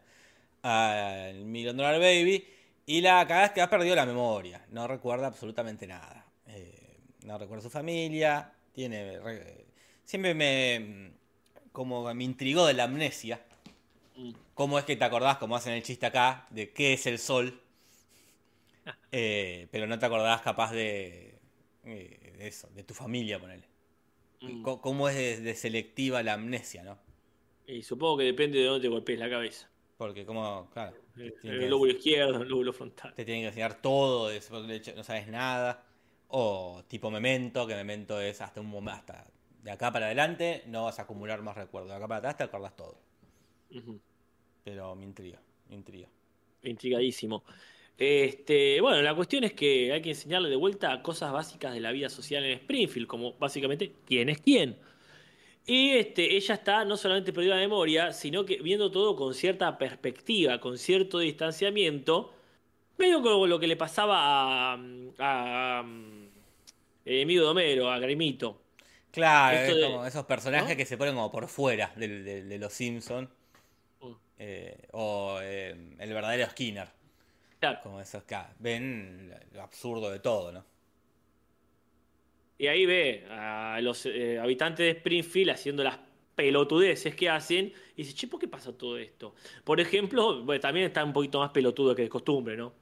B: al Million Dollar Baby. Y la cagada es que ha perdido la memoria, no recuerda absolutamente nada. Eh, no recuerda su familia, tiene... re- siempre me... como me intrigó de la amnesia.
C: Mm.
B: ¿Cómo es que te acordás, como hacen el chiste acá, de qué es el sol? Eh, pero no te acordás capaz de, eh, de eso, de tu familia, ponele.
C: Mm.
B: ¿Cómo es de, de selectiva la amnesia, no?
C: Y supongo que depende de dónde te golpees la cabeza.
B: Porque como, claro, te
C: El,
B: que,
C: lóbulo izquierdo, el lóbulo frontal.
B: te tienen que enseñar todo, de eso, de hecho, no sabes nada. O tipo memento, que memento es hasta un momento, hasta de acá para adelante no vas a acumular más recuerdos. De acá para atrás te acuerdas todo. Pero me intriga, me intriga.
C: Intrigadísimo. Este, bueno, la cuestión es que hay que enseñarle de vuelta cosas básicas de la vida social en Springfield, como básicamente quién es quién. Y este, ella está no solamente perdida la memoria, sino que viendo todo con cierta perspectiva, con cierto distanciamiento, medio como lo que le pasaba a, a, a Emilio Domero, a Grimito.
B: Claro,
C: Esto
B: es
C: de-
B: como esos personajes
C: ¿no?
B: que se ponen como por fuera de, los Simpsons.
C: Mm.
B: o eh, el verdadero Skinner.
C: Claro.
B: Como esos que ven lo absurdo de todo, ¿no?
C: Y ahí ve a los eh, habitantes de Springfield haciendo las pelotudeces que hacen y dice, che, ¿por qué pasa todo esto? Por ejemplo, bueno, también está un poquito más pelotudo que de costumbre, ¿no?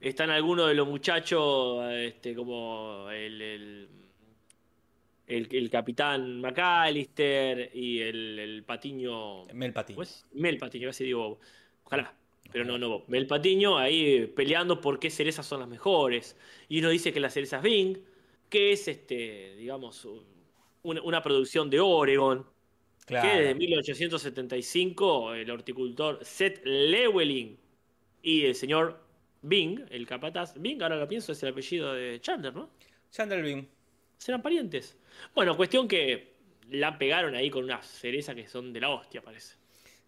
C: Están algunos de los muchachos, este, como el, el, el- el capitán McAllister y el, el Patiño...
B: Mel Patiño.
C: Mel Patiño, casi digo, ojalá. Pero no, no, Mel Patiño ahí peleando por qué cerezas son las mejores. Y uno dice que las cerezas Bing, que es, este, digamos, una, una producción de Oregon,
B: claro.
C: que desde 1875 el horticultor Seth Llewellyn y el señor Bing, el capataz, Bing, ahora lo pienso, es el apellido de Chandler, ¿no?
B: Chandler Bing.
C: Serán parientes. Bueno, cuestión que la pegaron ahí con unas cerezas que son de la hostia, parece.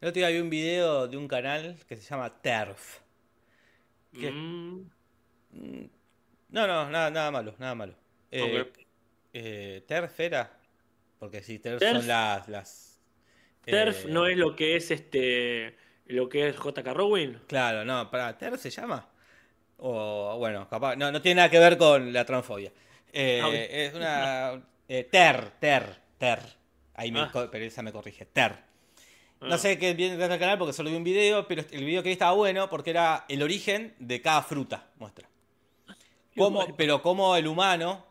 B: El otro día vi un video de un canal que se llama TERF.
C: Mm,
B: No, no, nada, nada malo, nada malo. Eh,
C: Ok.
B: eh, ¿TERF era? Porque si TERF,
C: TERF.
B: son las... las
C: TERF
B: eh,
C: no es lo que es este lo que es JK Rowling.
B: Claro, no, para ¿TERF se llama? O bueno, capaz, no, no tiene nada que ver con la transfobia.
C: Ah.
B: Es una... TER, TER, TER. Ahí me,
C: Ah.
B: pero esa me corrige, TER. No sé qué viene del canal porque solo vi un video, pero el video que vi estaba bueno porque era el origen de cada fruta, muestra. Cómo,
C: bueno.
B: pero cómo el humano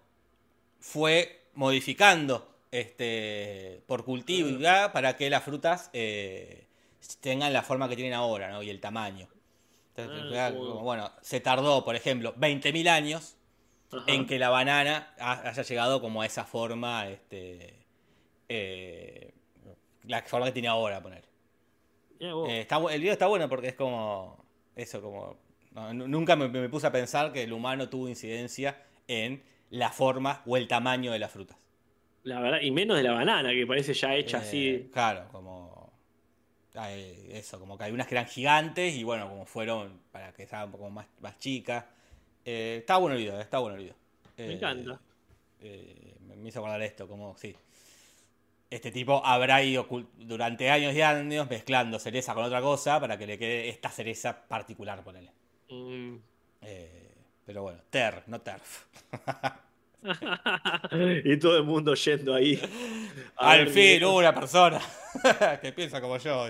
B: fue modificando este por cultivo y para que las frutas eh, tengan la forma que tienen ahora, ¿no? Y el tamaño. Entonces,
C: Ah, como-
B: bueno, se tardó, por ejemplo, 20.000 años
C: Ajá.
B: en que la banana ha- haya llegado como a esa forma, este, eh, la forma que tiene ahora, poner. Eh, está el video está bueno porque es como, eso, como, no, nunca me, me puse a pensar que el humano tuvo incidencia en la forma o el tamaño de las frutas.
C: La verdad, y menos de la banana, que parece ya hecha
B: Eh,
C: así.
B: Claro, como, hay eso, como que hay unas que eran gigantes y bueno, como fueron para que sean un poco más, más chicas. Eh, está bueno el video, está bueno el video.
C: Me encanta.
B: me hizo acordar esto, como sí. Este tipo habrá ido durante años y años mezclando cereza con otra cosa para que le quede esta cereza particular, ponele.
C: Mm.
B: Eh, pero bueno, Ter, no Terf.
C: y todo el mundo yendo ahí.
B: Al
C: ver
B: fin hubo una persona que piensa como yo.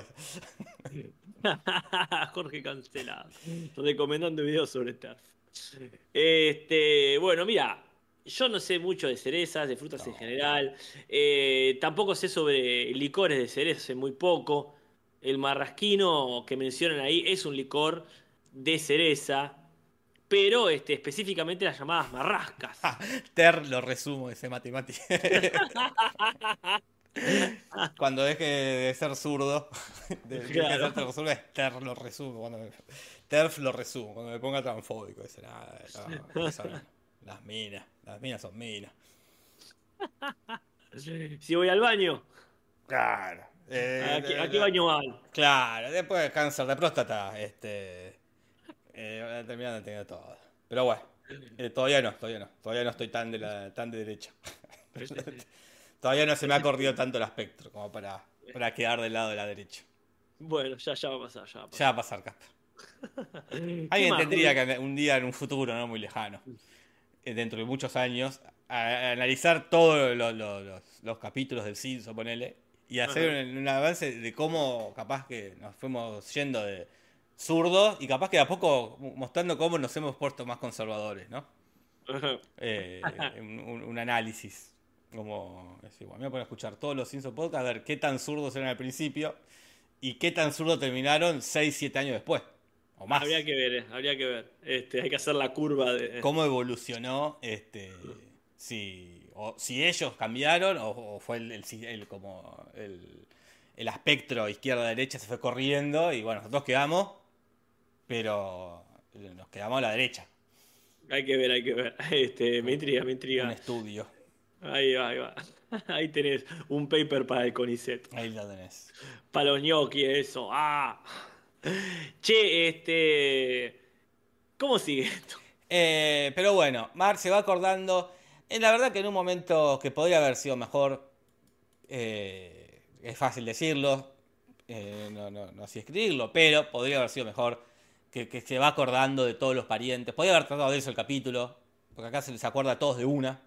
C: Jorge cancelado. Recomendando videos sobre TERF. Este, bueno, mira, yo no sé mucho de cerezas, de frutas en general. Eh, tampoco sé sobre licores de cereza, sé muy poco. El marrasquino que mencionan ahí es un licor de cereza, pero este, específicamente las llamadas marrascas.
B: Ter lo resumo ese matemático. Cuando deje de ser zurdo, de, de
C: Claro.
B: ser ter zurdo, es Ter lo resumo. Cuando me- Terf lo resumo, cuando me ponga transfóbico. Ese, nada, no, eso no. Las minas, las minas son minas.
C: Si voy al baño,
B: Claro. eh,
C: ¿a qué, a qué baño van?
B: Claro, después de cáncer de próstata, este. Eh, terminando teniendo todo. Pero bueno, eh, todavía no, todavía no. Todavía no estoy tan de, la, tan de derecha. todavía no se me ha corrido tanto el espectro como para, para quedar del lado de la derecha.
C: Bueno, ya, ya va a pasar, ya va a pasar.
B: Ya va a pasar, Casper.
C: ¿Qué
B: Alguien
C: más,
B: tendría que un día en un futuro no muy lejano, dentro de muchos años, a- analizar todos los, los- los- los capítulos del Simpson, ponele, y hacer un, un avance de cómo capaz que nos fuimos yendo de zurdos y capaz que de a poco mostrando cómo nos hemos puesto más conservadores, ¿no? Eh, un, análisis. Como, es igual, me voy a poner a escuchar todos los Simpson Podcast a ver qué tan zurdos eran al principio y qué tan zurdos terminaron 6, 7 años después. O más.
C: Habría que ver, eh, habría que ver. Este, hay que hacer la curva de.
B: cómo evolucionó este si o si ellos cambiaron o, o fue el, el- el- como el, el espectro izquierda derecha se fue corriendo y bueno nosotros quedamos pero nos quedamos a la derecha
C: Hay que ver, hay que ver. Este, me intriga, me
B: un
C: intriga.
B: estudio
C: Ahí va, ahí va. Ahí tenés un paper para el CONICET.
B: ahí lo tenés
C: Para los ñoquis, eso. ¡Ah! Che, este. ¿Cómo sigue esto?
B: Eh, pero bueno Mark se va acordando eh, la verdad que en un momento que podría haber sido mejor eh, es fácil decirlo eh, no, no, no así escribirlo, pero podría haber sido mejor que, que se va acordando de todos los parientes. Podría haber tratado de eso el capítulo, porque acá se les acuerda a todos de una.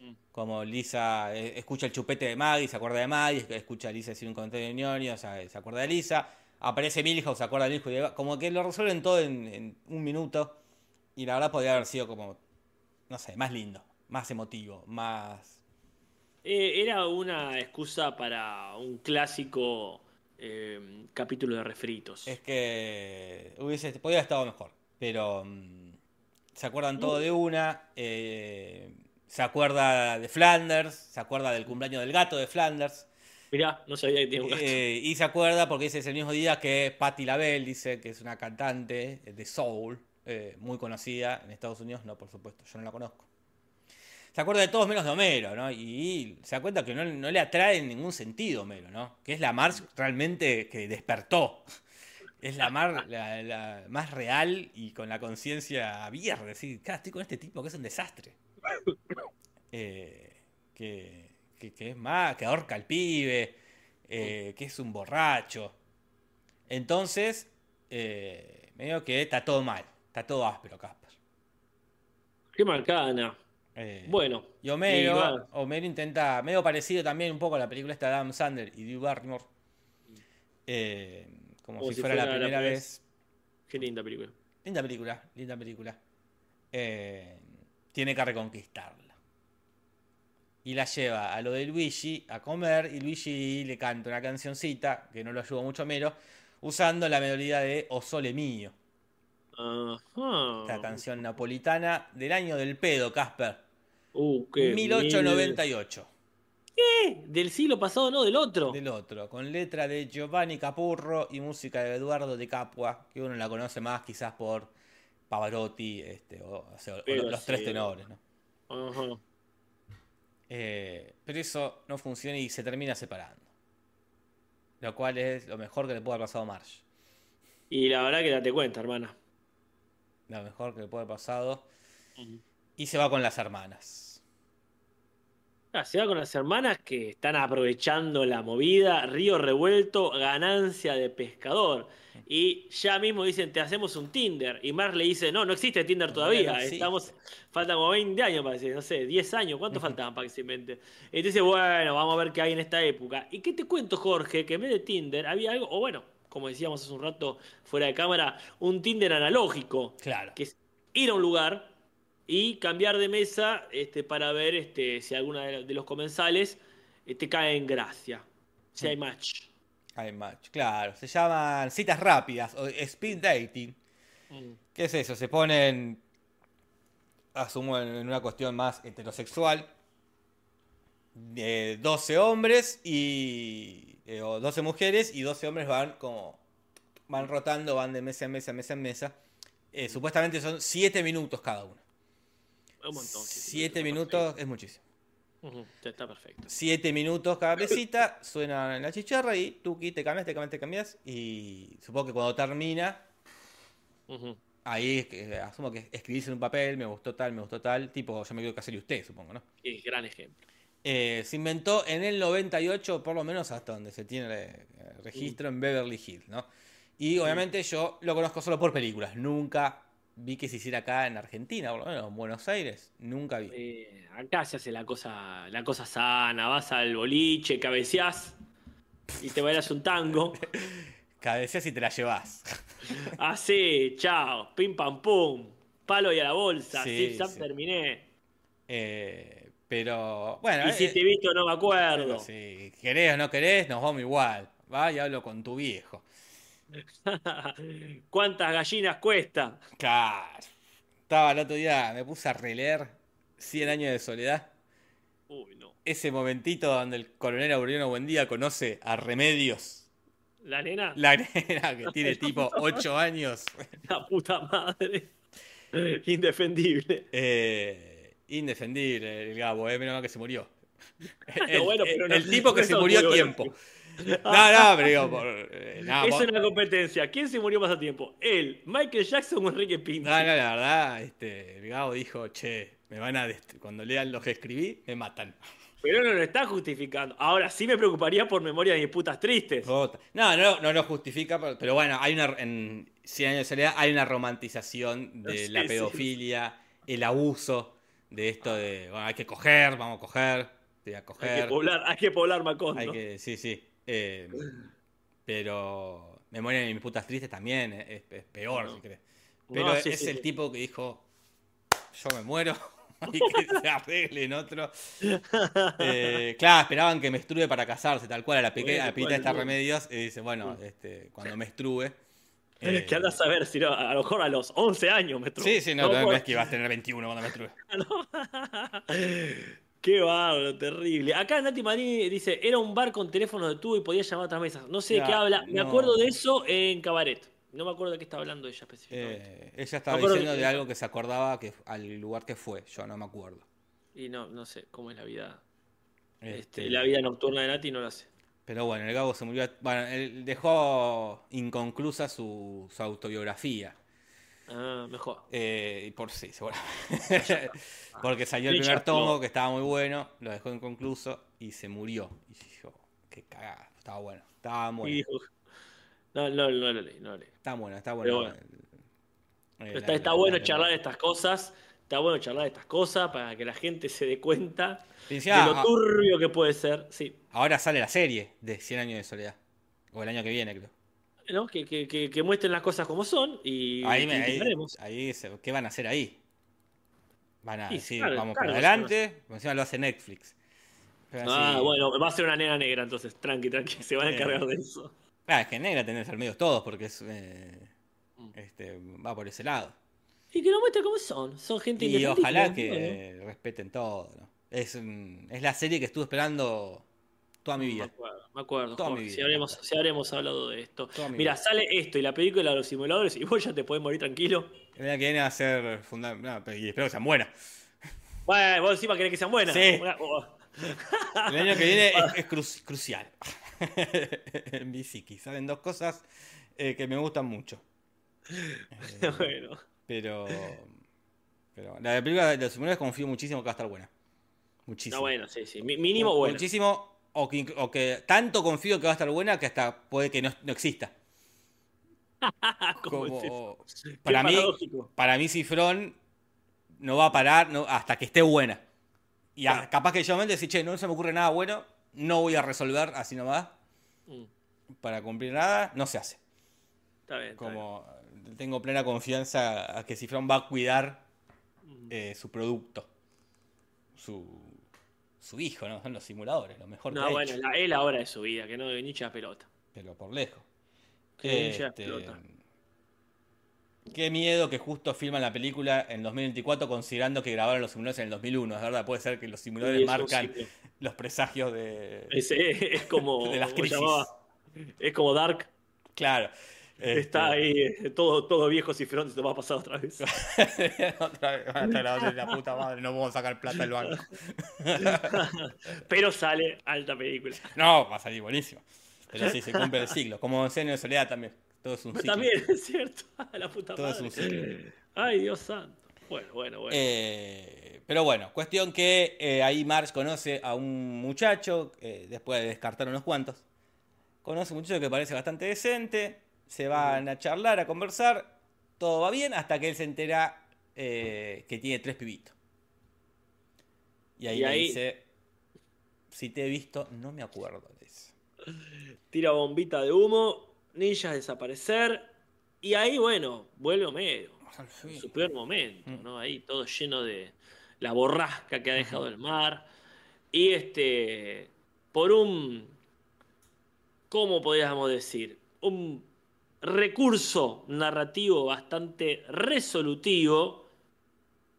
C: Mm.
B: Como Lisa escucha el chupete de Maggie, se acuerda de Maggie, escucha a Lisa decir un comentario de ñoño, o sea, se acuerda de Lisa. Aparece Milhouse, se acuerda del hijo y de- Como que lo resuelven todo en, en un minuto. Y la verdad podría haber sido como, no sé, más lindo, más emotivo, más...
C: Eh, era una excusa para un clásico eh, capítulo de refritos.
B: Es que hubiese, podría haber estado mejor, pero mm, se acuerdan todo de una, eh, se acuerda de Flanders, se acuerda del cumpleaños del gato de Flanders,
C: Mirá, no sabía que tenía un gato.
B: eh, y se acuerda porque ese es el mismo día que Patti LaBelle, dice que es una cantante de soul, eh, muy conocida en Estados Unidos, no por supuesto, yo no la conozco. Se acuerda de todos menos de Homero, ¿no? Y, se da cuenta que no, le atrae en ningún sentido Homero, ¿no? Que es la Marge realmente que despertó. Es la, mar, más real y con la conciencia abierta. Decir, "Cara, estoy con este tipo que es un desastre. Eh, que, que, que es más, que ahorca al pibe, eh, que es un borracho. Entonces, eh, medio que está todo mal, está todo áspero, Casper.
C: Qué marcana.
B: Eh,
C: Bueno.
B: y Homero,
C: y va-
B: Homero intenta, medio parecido también un poco a la película esta de Adam Sandler y Drew Barrymore. Eh, como,
C: Como
B: si,
C: si
B: fuera, la
C: fuera la
B: primera vez.
C: Qué linda película.
B: Linda película, linda película. Eh, tiene que reconquistarla. Y la lleva a lo de Luigi a comer y Luigi le canta una cancioncita que no lo ayuda mucho Homero usando la melodía de O Sole Mio,
C: Ajá.
B: esta canción napolitana del año del pedo, Casper.
C: Uh, qué
B: 1898.
C: mil- Del siglo pasado, no, del otro.
B: Del otro, con letra de Giovanni Capurro y música de Eduardo de Capua, que uno la conoce más quizás por Pavarotti este, o, o sea, o
C: Pero
B: los
C: sí.
B: tres tenores. ¿no?
C: Ajá.
B: Eh, pero eso no funciona y se termina separando. Lo cual es lo mejor que le puede haber pasado a Marge.
C: Y la verdad que date cuenta, hermana.
B: Lo mejor que le puede haber pasado. Y se va con las hermanas.
C: Se va con las hermanas que están aprovechando la movida, río revuelto, ganancia de pescador. Y ya mismo dicen, te hacemos un Tinder. Y Mark le dice, no, no existe Tinder todavía.
B: no.
C: Estamos, faltan como 20 años para decir, no sé, 10 años. ¿Cuánto faltaban para que se invente? Y dice, bueno, vamos a ver qué hay en esta época. ¿Y qué te cuento, Jorge? Que en vez de Tinder había algo, o bueno, como decíamos hace un rato fuera de cámara, un Tinder analógico.
B: Claro.
C: Que es ir a un lugar y cambiar de mesa este, para ver este, si alguna de de los comensales te cae en gracia. Si hay match.
B: Hay match. Claro. Se llaman citas rápidas o speed dating.
C: Mm.
B: ¿Qué es eso? Se ponen, asumo en una cuestión más heterosexual, eh, 12 hombres y... eh, o 12 mujeres y 12 hombres van como... van rotando, van de mesa en mesa, mesa en mesa. Eh, supuestamente son 7 minutos cada uno.
C: Un montón. sí, sí,
B: 7
C: está
B: minutos es muchísimo.
C: Ujú, Está perfecto.
B: 7 minutos cada mesita, suena en la chicharra y tú te cambias, te cambias, te cambias. Y supongo que cuando termina, ahí es que, asumo que escribís en un papel, me gustó tal, me gustó tal, tipo, yo me quiero casar y usted, supongo, ¿no?
C: Y gran ejemplo.
B: Eh, se inventó en el 98, por lo menos hasta donde se tiene eh, registro en Beverly Hills, ¿no? Y obviamente yo lo conozco solo por películas, nunca vi que se hiciera acá en Argentina, por lo menos en Buenos Aires, nunca vi.
C: Eh, acá se hace la cosa, la cosa sana, vas al boliche, cabeceás y te bailas un tango.
B: Cabeceas y te la llevas.
C: Así, chao, pim pam pum, palo y a la bolsa,
B: Sí,
C: zip zap
B: sí.
C: terminé.
B: Eh, pero, bueno.
C: Y
B: eh,
C: si te he visto no me acuerdo.
B: Si querés o no querés, nos vamos igual. Va y hablo con tu viejo.
C: ¿Cuántas gallinas cuesta?
B: Claro. Estaba el otro día, me puse a releer 100 años de soledad.
C: Uy, no.
B: Ese momentito donde el coronel Aureliano Buendía conoce a Remedios.
C: La nena,
B: La nena que tiene tipo 8 años.
C: la puta madre. Indefendible.
B: Eh, indefendible el Gabo, eh, menos mal que se murió. El,
C: bueno, pero no-
B: el tipo que
C: no
B: se murió a tiempo. No, no, pero digo, por, eh, no,
C: es una competencia. ¿Quién se murió más a tiempo? ¿Él, Michael Jackson o Enrique Pinto?
B: No, no, la verdad, este, el Gabo dijo, che, me van a cuando lean lo que escribí, me matan.
C: Pero no lo está justificando. Ahora sí me preocuparía por memoria de mis putas tristes.
B: No, no, no lo justifica, pero, pero bueno, hay una en 100 años de soledad hay una romantización de la
C: sí.
B: pedofilia, el abuso de esto de, bueno, hay que coger, vamos a coger, voy a
C: Hay que
B: coger,
C: poblar, hay que poblar Macondo.
B: hay que, sí, sí. Eh, pero Memoria de mis putas tristes también es, es- peor,
C: No.
B: si.
C: No,
B: Pero
C: sí,
B: es
C: sí,
B: el
C: sí.
B: tipo que dijo, yo me muero. Y que se arreglen otro. Eh, claro, esperaban que menstrue para casarse, tal cual. A la, peque-
C: Bueno,
B: a la pibita
C: bueno,
B: está remedios y dice, bueno, este, cuando menstrue. eh,
C: que andas a ver si no, a lo mejor a los 11 años me tro-
B: Sí, sí, no, no, es que vas a tener 21 cuando menstrue.
C: Qué bárbaro, terrible. Acá Nati Marini dice, era un bar con teléfono de tubo y podía llamar a otras mesas. No sé de qué habla. Me
B: no.
C: acuerdo de eso en Cabaret. No me acuerdo de qué está hablando ella específicamente.
B: Eh, ella estaba diciendo
C: que-
B: de algo que se acordaba que al lugar que fue. Yo no me acuerdo.
C: Y no, no sé cómo es la vida.
B: Este,
C: Este, la vida nocturna de Nati no la sé.
B: Pero bueno, el Gabo se murió. Bueno, él dejó inconclusa su, su autobiografía.
C: Ah, mejor.
B: Eh, y por sí, seguramente. Porque salió el primer tomo que estaba muy bueno, lo dejó inconcluso y se murió. Y yo, qué cagada, estaba bueno, estaba bueno,
C: no, no, no lo leí, no lo leí.
B: está bueno, está bueno.
C: está, está
B: la-
C: bueno
B: la-
C: charlar estas cosas. Está bueno charlar estas cosas para que la gente se dé cuenta de lo
B: a-
C: turbio que puede ser. Sí.
B: ahora sale la serie de 100 años de soledad. O el año que viene, creo.
C: ¿No? Que, que, que, que muestren las cosas como son y
B: Ahí, me, ahí,
C: criticaremos.
B: ahí se- ¿Qué van a hacer ahí? Van a
C: Y,
B: decir,
C: claro,
B: vamos
C: claro, no
B: adelante. Como encima lo hace Netflix. Pero
C: Ah,
B: así-
C: bueno, va a ser una nena negra entonces, tranqui, tranqui, se van a
B: Eh.
C: encargar de eso.
B: Ah, es que negra tenés al medio todos, porque es, eh,
C: Mm.
B: este, va por ese lado.
C: Y que lo muestren como son, son gente
B: Y ojalá
C: ¿no?
B: que respeten todo. ¿no? Es, es la serie que estuve esperando toda mi
C: Me
B: vida.
C: acuerdo, me acuerdo.
B: Toda mi
C: si, habremos, si habremos hablado de esto.
B: Mi
C: Mira, sale esto y la película de los simuladores y vos ya te podés morir tranquilo.
B: El año que viene va a ser fundamental. y espero que sean buenas.
C: Bueno, vos encima querés que sean buenas.
B: Sí.
C: Una- oh.
B: El año que viene es, es cru- crucial. en Bisiki. Salen dos cosas eh, que me gustan mucho. Eh,
C: bueno.
B: Pero. Pero la película de los simuladores confío muchísimo que va a estar buena. Muchísimo.
C: No, bueno, sí, sí. Mi- Mínimo bueno.
B: Muchísimo. O que, inc- o que tanto confío que va a estar buena que hasta puede que no, no exista.
C: Como
B: para mí, para mí Cifrón no va a parar no- hasta que esté buena. Y a- capaz que yo me decir, che, no se me ocurre nada bueno, no voy a resolver así nomás
C: Mm,
B: para cumplir nada, no se hace.
C: Está bien. está bien.
B: Como tengo plena confianza a que Cifrón va a cuidar
C: Mm.
B: eh, su producto, su, su hijo, ¿no? Son los simuladores, lo mejor que
C: No,
B: ha
C: bueno,
B: hecho,
C: la, es la hora de su vida, que no ni hincha pelota.
B: pero por lejos.
C: Que
B: Este,
C: pelota.
B: Qué miedo que justo filman la película en 2024 considerando que grabaron los simuladores en el 2001. Es verdad, puede ser que los simuladores marcan los presagios de...
C: Es, es como.
B: De las
C: ¿cómo
B: crisis.
C: llamaba? Es como Dark.
B: Claro.
C: Está
B: Este,
C: ahí, eh, todo, todo viejo cifrón, se te va a pasar otra vez.
B: Otra vez, van a estar grabando en la puta madre, no podemos sacar plata del banco.
C: Pero sale alta película.
B: No, va a salir buenísimo. Pero sí, se cumple el siglo. Como en Señor de Soledad también. Todo es un ciclo.
C: También, es cierto. La puta
B: Todo es
C: madre.
B: un ciclo.
C: Ay, Dios santo. Bueno, bueno, bueno.
B: Eh, pero bueno, cuestión que eh, ahí Marge conoce a un muchacho, eh, después de descartar unos cuantos. Conoce a un muchacho que parece bastante decente, se van a charlar, a conversar, todo va bien hasta que él se entera eh, que tiene tres pibitos. Y ahí
C: Y
B: le
C: ahí-
B: dice, si te he visto, no me acuerdo de eso.
C: Tira bombita de humo, ninjas desaparecer. Y ahí, bueno, vuelve Homero. Su peor momento,
B: Mm.
C: ¿no? Ahí todo lleno de la borrasca que ha dejado el mar. Y este, por un, ¿cómo podríamos decir? Un recurso narrativo bastante resolutivo,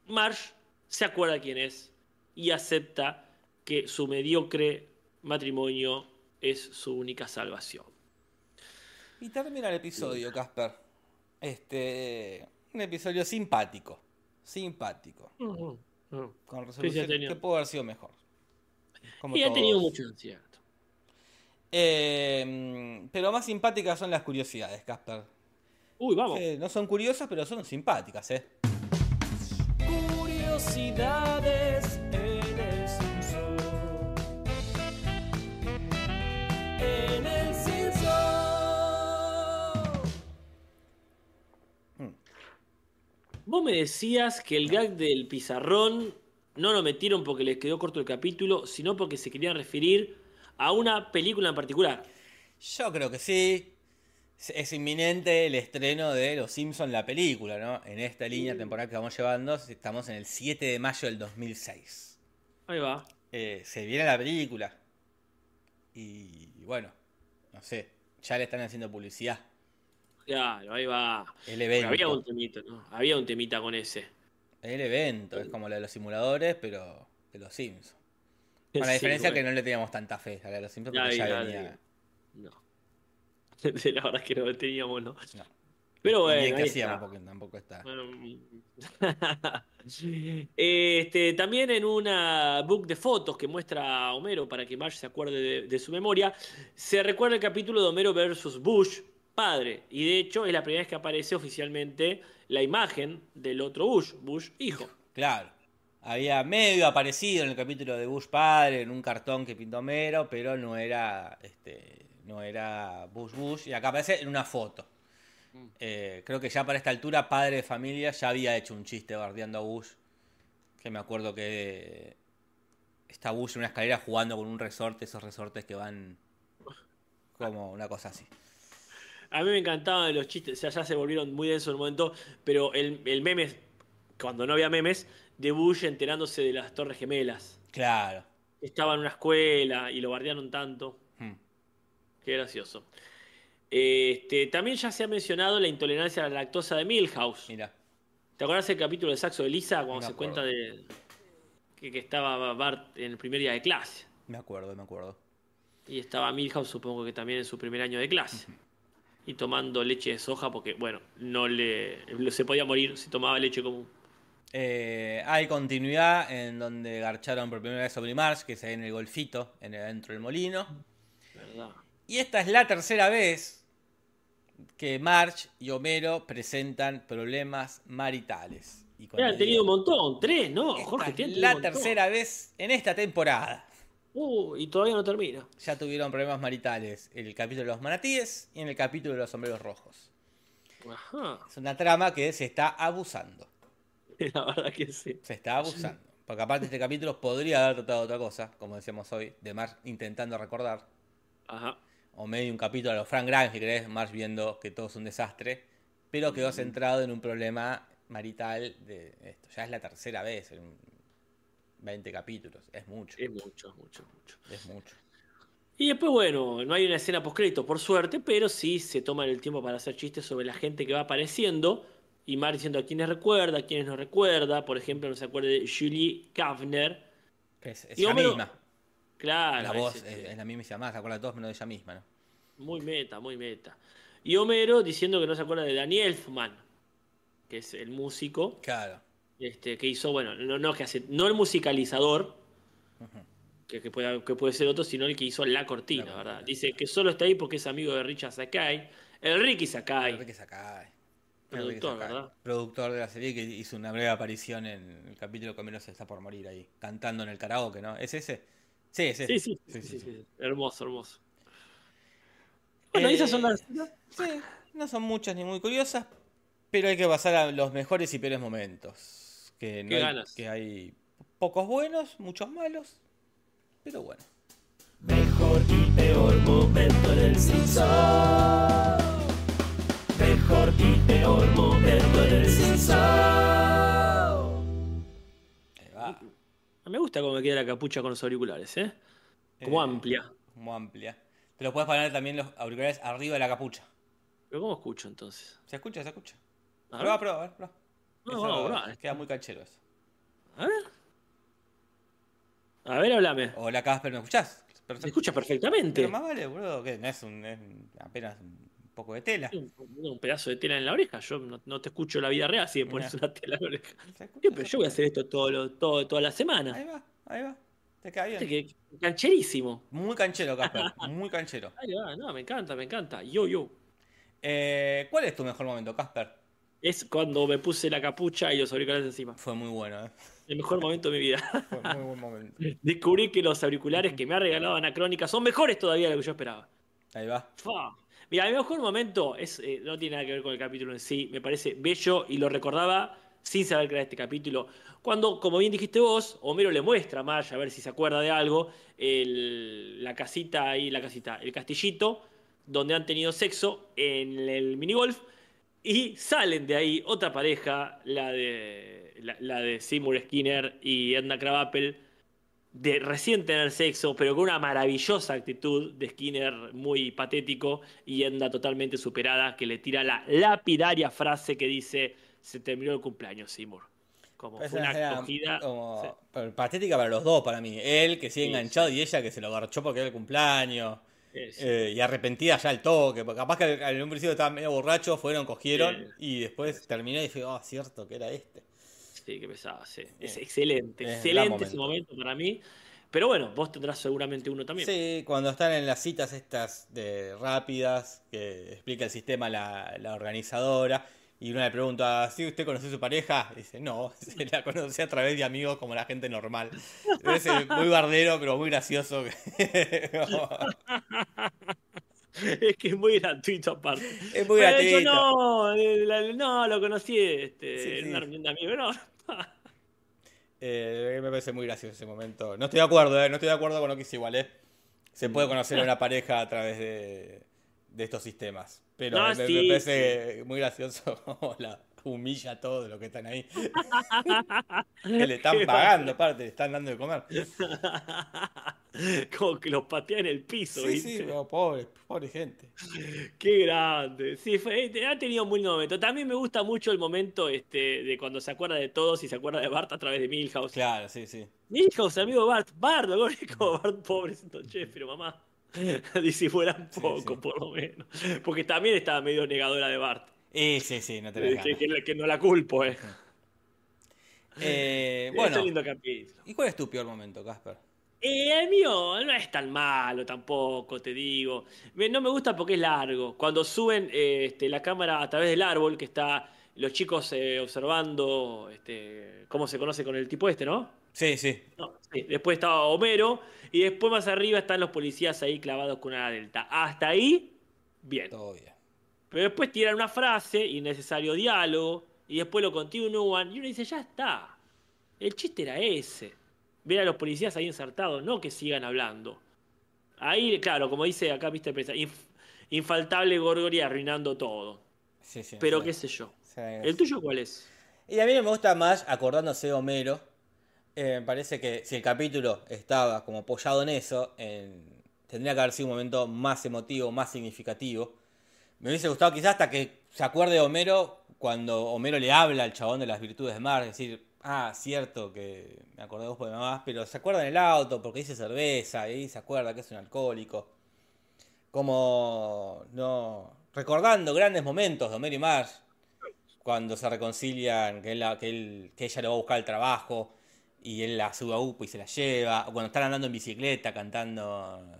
C: Marsh se acuerda quién es y acepta que su mediocre matrimonio es su única salvación.
B: Y termina el episodio, Casper. Este. Un episodio simpático. Simpático. Con resolución que pudo haber sido mejor. Como
C: Y ha tenido mucho acierto.
B: Eh, pero más simpáticas son las curiosidades, Casper.
C: Uy, vamos.
B: No son curiosas, pero son simpáticas, ¿eh?
A: Curiosidades en el Simpson. En el Simpson.
C: Vos me decías que el gag del pizarrón no lo metieron porque les quedó corto el capítulo, sino porque se querían referir a una película en particular.
B: Yo creo que sí. Es- inminente el estreno de Los Simpsons, la película, ¿no? En esta línea temporal que vamos llevando, estamos en el 7 de mayo del 2006.
C: Ahí va.
B: Eh, se viene la película. Y bueno, no sé, ya le están haciendo publicidad.
C: Claro, ahí va.
B: El evento.
C: había un temita, ¿no? Había un temita con ese.
B: El evento, es como la de los simuladores, pero de los Simpsons. Con la
C: Sí,
B: diferencia
C: bueno.
B: que no le teníamos tanta fe a los Simpsons
C: Ya
B: porque ya venía.
C: No. la verdad es que no teníamos, ¿no?
B: No.
C: Pero bueno,
B: que hacíamos porque tampoco está.
C: Bueno, este, también en una book de fotos que muestra a Homero para que Marge se acuerde de, de su memoria, se recuerda el capítulo de Homero versus Bush, padre. Y de hecho es la primera vez que aparece oficialmente la imagen del otro Bush, Bush hijo.
B: Claro. Había medio aparecido en el capítulo de Bush padre, en un cartón que pintó Homero, pero no era este no era Bush Bush. Y acá aparece en una foto. Eh, creo que ya para esta altura, padre de familia ya había hecho un chiste bardeando a Bush. Que me acuerdo que está Bush en una escalera jugando con un resorte, esos resortes que van como una cosa así.
C: A mí me encantaban los chistes, o sea, ya se volvieron muy densos en un momento, pero el, el meme, cuando no había memes, de Bush enterándose de las Torres Gemelas.
B: Claro.
C: Estaba en una escuela y lo bardearon tanto.
B: Hmm.
C: Qué gracioso. Este, también ya se ha mencionado la intolerancia a la lactosa de Milhouse.
B: Mira.
C: ¿Te acuerdas el capítulo de Saxo de Lisa cuando
B: Me
C: se
B: acuerdo.
C: cuenta de que, que estaba Bart en el primer día de clase?
B: Me acuerdo, me acuerdo.
C: Y estaba Milhouse, supongo que también en su primer año de clase. Y tomando leche de soja porque, bueno, no le se podía morir si tomaba leche común.
B: Eh, hay continuidad en donde garcharon por primera vez sobre Mars, que se ve en el golfito, en el, dentro del molino.
C: ¿Verdad?
B: Y esta es la tercera vez que Marge y Homero presentan problemas maritales. Y
C: han tenido un montón, tres, ¿no?
B: esta
C: Jorge, tiene
B: la tercera vez en esta temporada.
C: Uh, y todavía no termina.
B: Ya tuvieron problemas maritales en el capítulo de los manatíes y en el capítulo de los sombreros rojos.
C: Ajá.
B: Es una trama que se está abusando.
C: La verdad que sí.
B: Se está abusando. Porque aparte este capítulo podría haber tratado otra cosa, como decíamos hoy, de Marge intentando recordar.
C: Ajá.
B: O medio un capítulo a los Frank Grimes, si querés, Marge viendo que todo es un desastre. Pero quedó centrado en un problema marital de esto. Ya es la tercera vez en 20 capítulos. Es mucho.
C: Es mucho, es mucho, es mucho.
B: Es mucho.
C: Y después, bueno, no hay una escena post-crédito, por suerte, pero sí se toman el tiempo para hacer chistes sobre la gente que va apareciendo. Y Mar diciendo a quiénes recuerda, a quiénes no recuerda. Por ejemplo, no se acuerda de Julie Kavner.
B: Es, es
C: Y
B: la
C: Homero-
B: misma.
C: Claro,
B: La voz es, es la misma y se llama, se acuerda de todos menos de ella misma, ¿no?
C: muy meta, muy meta. Y Homero diciendo que no se acuerda de Danny Elfman, que es el músico
B: Claro.
C: este, que hizo, bueno, no, no, que hace, no el musicalizador, que, que puede, que puede ser otro, sino el que hizo la cortina,
B: La cortina,
C: ¿verdad? Dice que solo está ahí porque es amigo de Richard Sakai, el Ricky Sakai.
B: Enrique Sakai.
C: Productor,
B: de la serie que hizo una breve aparición en el capítulo que menos está por morir ahí, cantando en el karaoke, ¿no? ¿Es ese? Sí, es ese.
C: Sí, sí, sí, sí, sí. hermoso, hermoso.
B: Bueno,
C: Bueno, esas son las...
B: Sí, no son muchas ni muy curiosas, pero hay que pasar a los mejores y peores momentos. Que, no
C: Qué
B: hay,
C: ganas.
B: que hay pocos buenos, muchos malos, pero bueno.
A: Mejor y peor momento en el Simpson. Peor momento
B: va.
C: Me gusta cómo me queda la capucha con los auriculares, ¿eh? Como
B: Eh,
C: amplia.
B: Como amplia. Te lo puedes poner también los auriculares arriba de la capucha.
C: Pero ¿cómo escucho entonces?
B: ¿Se escucha? ¿Se escucha?
C: A
B: Prueba, prueba, a ver, prueba.
C: No,
B: Eso
C: a probar.
B: Queda muy canchero eso.
C: a ver. A ver, háblame.
B: Hola Casper, ¿me escuchás?
C: Se
B: Perfecto.
C: escucha perfectamente.
B: Pero más vale, boludo, que no es, un, es apenas un poco de tela.
C: Un, un pedazo de tela en la oreja. Yo no, no te escucho en la vida real si me pones una tela en la oreja. Pero yo voy a hacer esto todo, lo- todo, toda la semana.
B: Ahí va, ahí va. Te queda bien.
C: que cancherísimo.
B: Muy canchero, Casper. Muy canchero.
C: Ahí va, no, me encanta, me encanta. Yo, yo.
B: Eh, ¿Cuál es tu mejor momento, Casper?
C: Es cuando me puse la capucha y los auriculares encima.
B: Fue muy bueno, ¿eh?
C: El mejor momento de mi vida.
B: Fue muy buen momento.
C: Descubrí que los auriculares que me ha regalado Anacrónica son mejores todavía de lo que yo esperaba.
B: Ahí va.
C: Fa. Mira, mi mejor momento es, eh, no tiene nada que ver con el capítulo en sí. Me parece bello y lo recordaba sin saber que era este capítulo. Cuando, como bien dijiste vos, Homero le muestra a Marge, a ver si se acuerda de algo, el- la casita ahí, la casita, el castillito, donde han tenido sexo en el minigolf. Y salen de ahí otra pareja, la de, la, la de Seymour Skinner y Edna Krabappel, de recién tener sexo, pero con una maravillosa actitud de Skinner muy patético y Edna totalmente superada, que le tira la lapidaria frase que dice, se terminó el cumpleaños, Seymour. Como fue una
B: Era
C: acogida.
B: como
C: Sí.
B: pero patética para los dos, para mí. Él que sigue
C: Sí,
B: enganchado y ella que se lo garchó porque era el cumpleaños. Eh, y arrepentida ya al toque. Porque capaz que al- un principio estaba medio borracho, fueron, cogieron y después terminó y dije, oh, cierto que era este.
C: Sí, qué pesado, sí. Es excelente,
B: es
C: excelente ese
B: momento.
C: para mí. Pero bueno, vos tendrás seguramente uno también.
B: Sí, cuando están en las citas estas de rápidas, que explica el sistema la, la organizadora, y uno le pregunta, ¿sí usted conoció a su pareja? Y dice, no, se la conocí a través de amigos como la gente normal. Es muy bardero, pero muy gracioso.
C: Es que es muy gratuito aparte.
B: es muy
C: Pero yo
B: gratuito.
C: no, eh, la- no, lo conocí este,
B: Sí,
C: en
B: sí.
C: una reunión de amigos. No.
B: Eh, me parece muy gracioso ese momento. No estoy de acuerdo, ¿eh? No estoy de acuerdo con lo que hice igual, ¿eh? Se puede conocer a una pareja a través de, de estos sistemas. Pero
C: No,
B: me, me
C: sí,
B: parece muy gracioso la humilla a todos los que están ahí. que le están pagando, aparte, le están dando de comer.
C: Como que los patea en el piso,
B: Sí,
C: ¿viste?
B: sí, pero pobre, pobre gente.
C: Qué grande. Sí, fue- ha tenido un buen momento. También me gusta mucho el momento este, de cuando se acuerda de todos y se acuerda de Bart a través de Milhouse.
B: Claro, sí, sí.
C: Milhouse, amigo Bart. Bart, lo como Bart, pobrecito che, pero mamá. Disimula un
B: Sí,
C: poco,
B: sí.
C: por lo menos. Porque también estaba medio negadora de Bart.
B: Eh, sí, sí, no te la
C: Que, que- que no la culpo, eh.
B: Eh, bueno,
C: un lindo capítulo.
B: ¿y cuál es tu peor momento, Casper?
C: Y el mío no es tan malo tampoco, te digo. No me gusta porque es largo. Cuando suben eh, este, la cámara a través del árbol, que está los chicos eh, observando este, cómo se conoce con el tipo este, ¿no?
B: Sí, sí.
C: No, sí. Después estaba Homero y después más arriba están los policías ahí clavados con una delta. Hasta ahí, bien.
B: Todo bien.
C: Pero después tiran una frase, innecesario diálogo, y después lo continúan, y uno dice, ya está. El chiste era ese. Ver a los policías ahí insertados, no que sigan hablando. Ahí, claro, como dice acá, viste, inf- infaltable Gorgori arruinando todo.
B: Sí, sí,
C: Pero
B: sí.
C: qué sé yo. ¿El tuyo cuál es?
B: Y a mí me gusta más acordándose de Homero. Eh, me parece que si el capítulo estaba como apoyado en eso, en- tendría que haber sido un momento más emotivo, más significativo. Me hubiese gustado quizás hasta que se acuerde de Homero cuando Homero le habla al chabón de las virtudes de Mar. Decir, ah, cierto que me acordé de vos por mamá, pero se acuerda en el auto porque dice cerveza y se acuerda que es un alcohólico. Como, no, recordando grandes momentos de Homero y Marge cuando se reconcilian, que, él, que, que ella lo va a buscar al trabajo y él la sube a UPA y se la lleva, o cuando están andando en bicicleta cantando...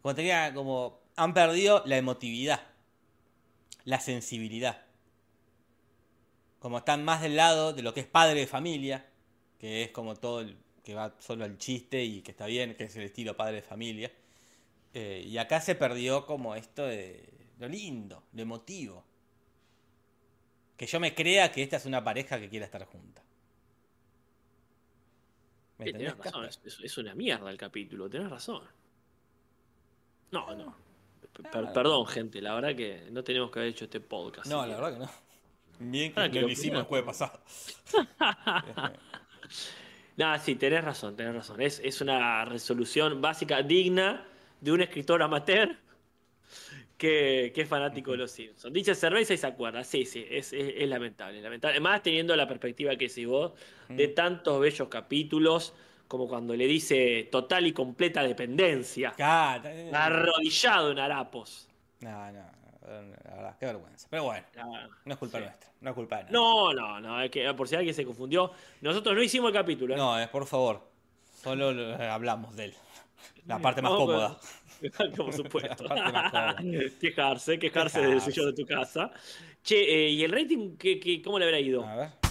B: Como tenía como... Han perdido la emotividad, la sensibilidad. Como están más del lado de lo que es padre de familia, que es como todo el que va solo al chiste y que está bien, que es el estilo padre de familia. Eh, y acá se perdió como esto de lo lindo, lo emotivo. Que yo me crea que esta es una pareja que quiera estar junta. ¿Me
C: Sí, tenés razón, es- es una mierda el capítulo, tenés razón. No, no. Per- perdón, gente, la verdad que no tenemos que haber hecho este podcast.
B: No, la
C: que-
B: verdad que no. Bien que
C: Ah, que
B: no
C: lo
B: lo hicimos el jueves pasado.
C: Nada, sí, tenés razón, tenés razón. Es, es una resolución básica digna de un escritor amateur que, que es fanático de los Simpsons. Dicha cerveza y se acuerda. Sí, sí, es, es- es lamentable, lamentable. Más teniendo la perspectiva que decís vos de tantos bellos capítulos como cuando le dice total y completa dependencia.
B: Claro, eh,
C: Arrodillado en harapos.
B: No, no, la verdad, qué vergüenza. Pero bueno,
C: Ah,
B: no es culpa
C: sí.
B: nuestra, no es culpa de nadie.
C: No, no, no, es que por si alguien se confundió, nosotros no hicimos el capítulo. ¿eh?
B: No, es por favor, solo lo- hablamos de él. La parte más
C: No,
B: cómoda.
C: pero- Por supuesto.
B: Cómoda.
C: quejarse, quejarse del sillón de tu casa. Che, eh, ¿y el rating qué, qué- cómo le habrá ido?
B: A ver.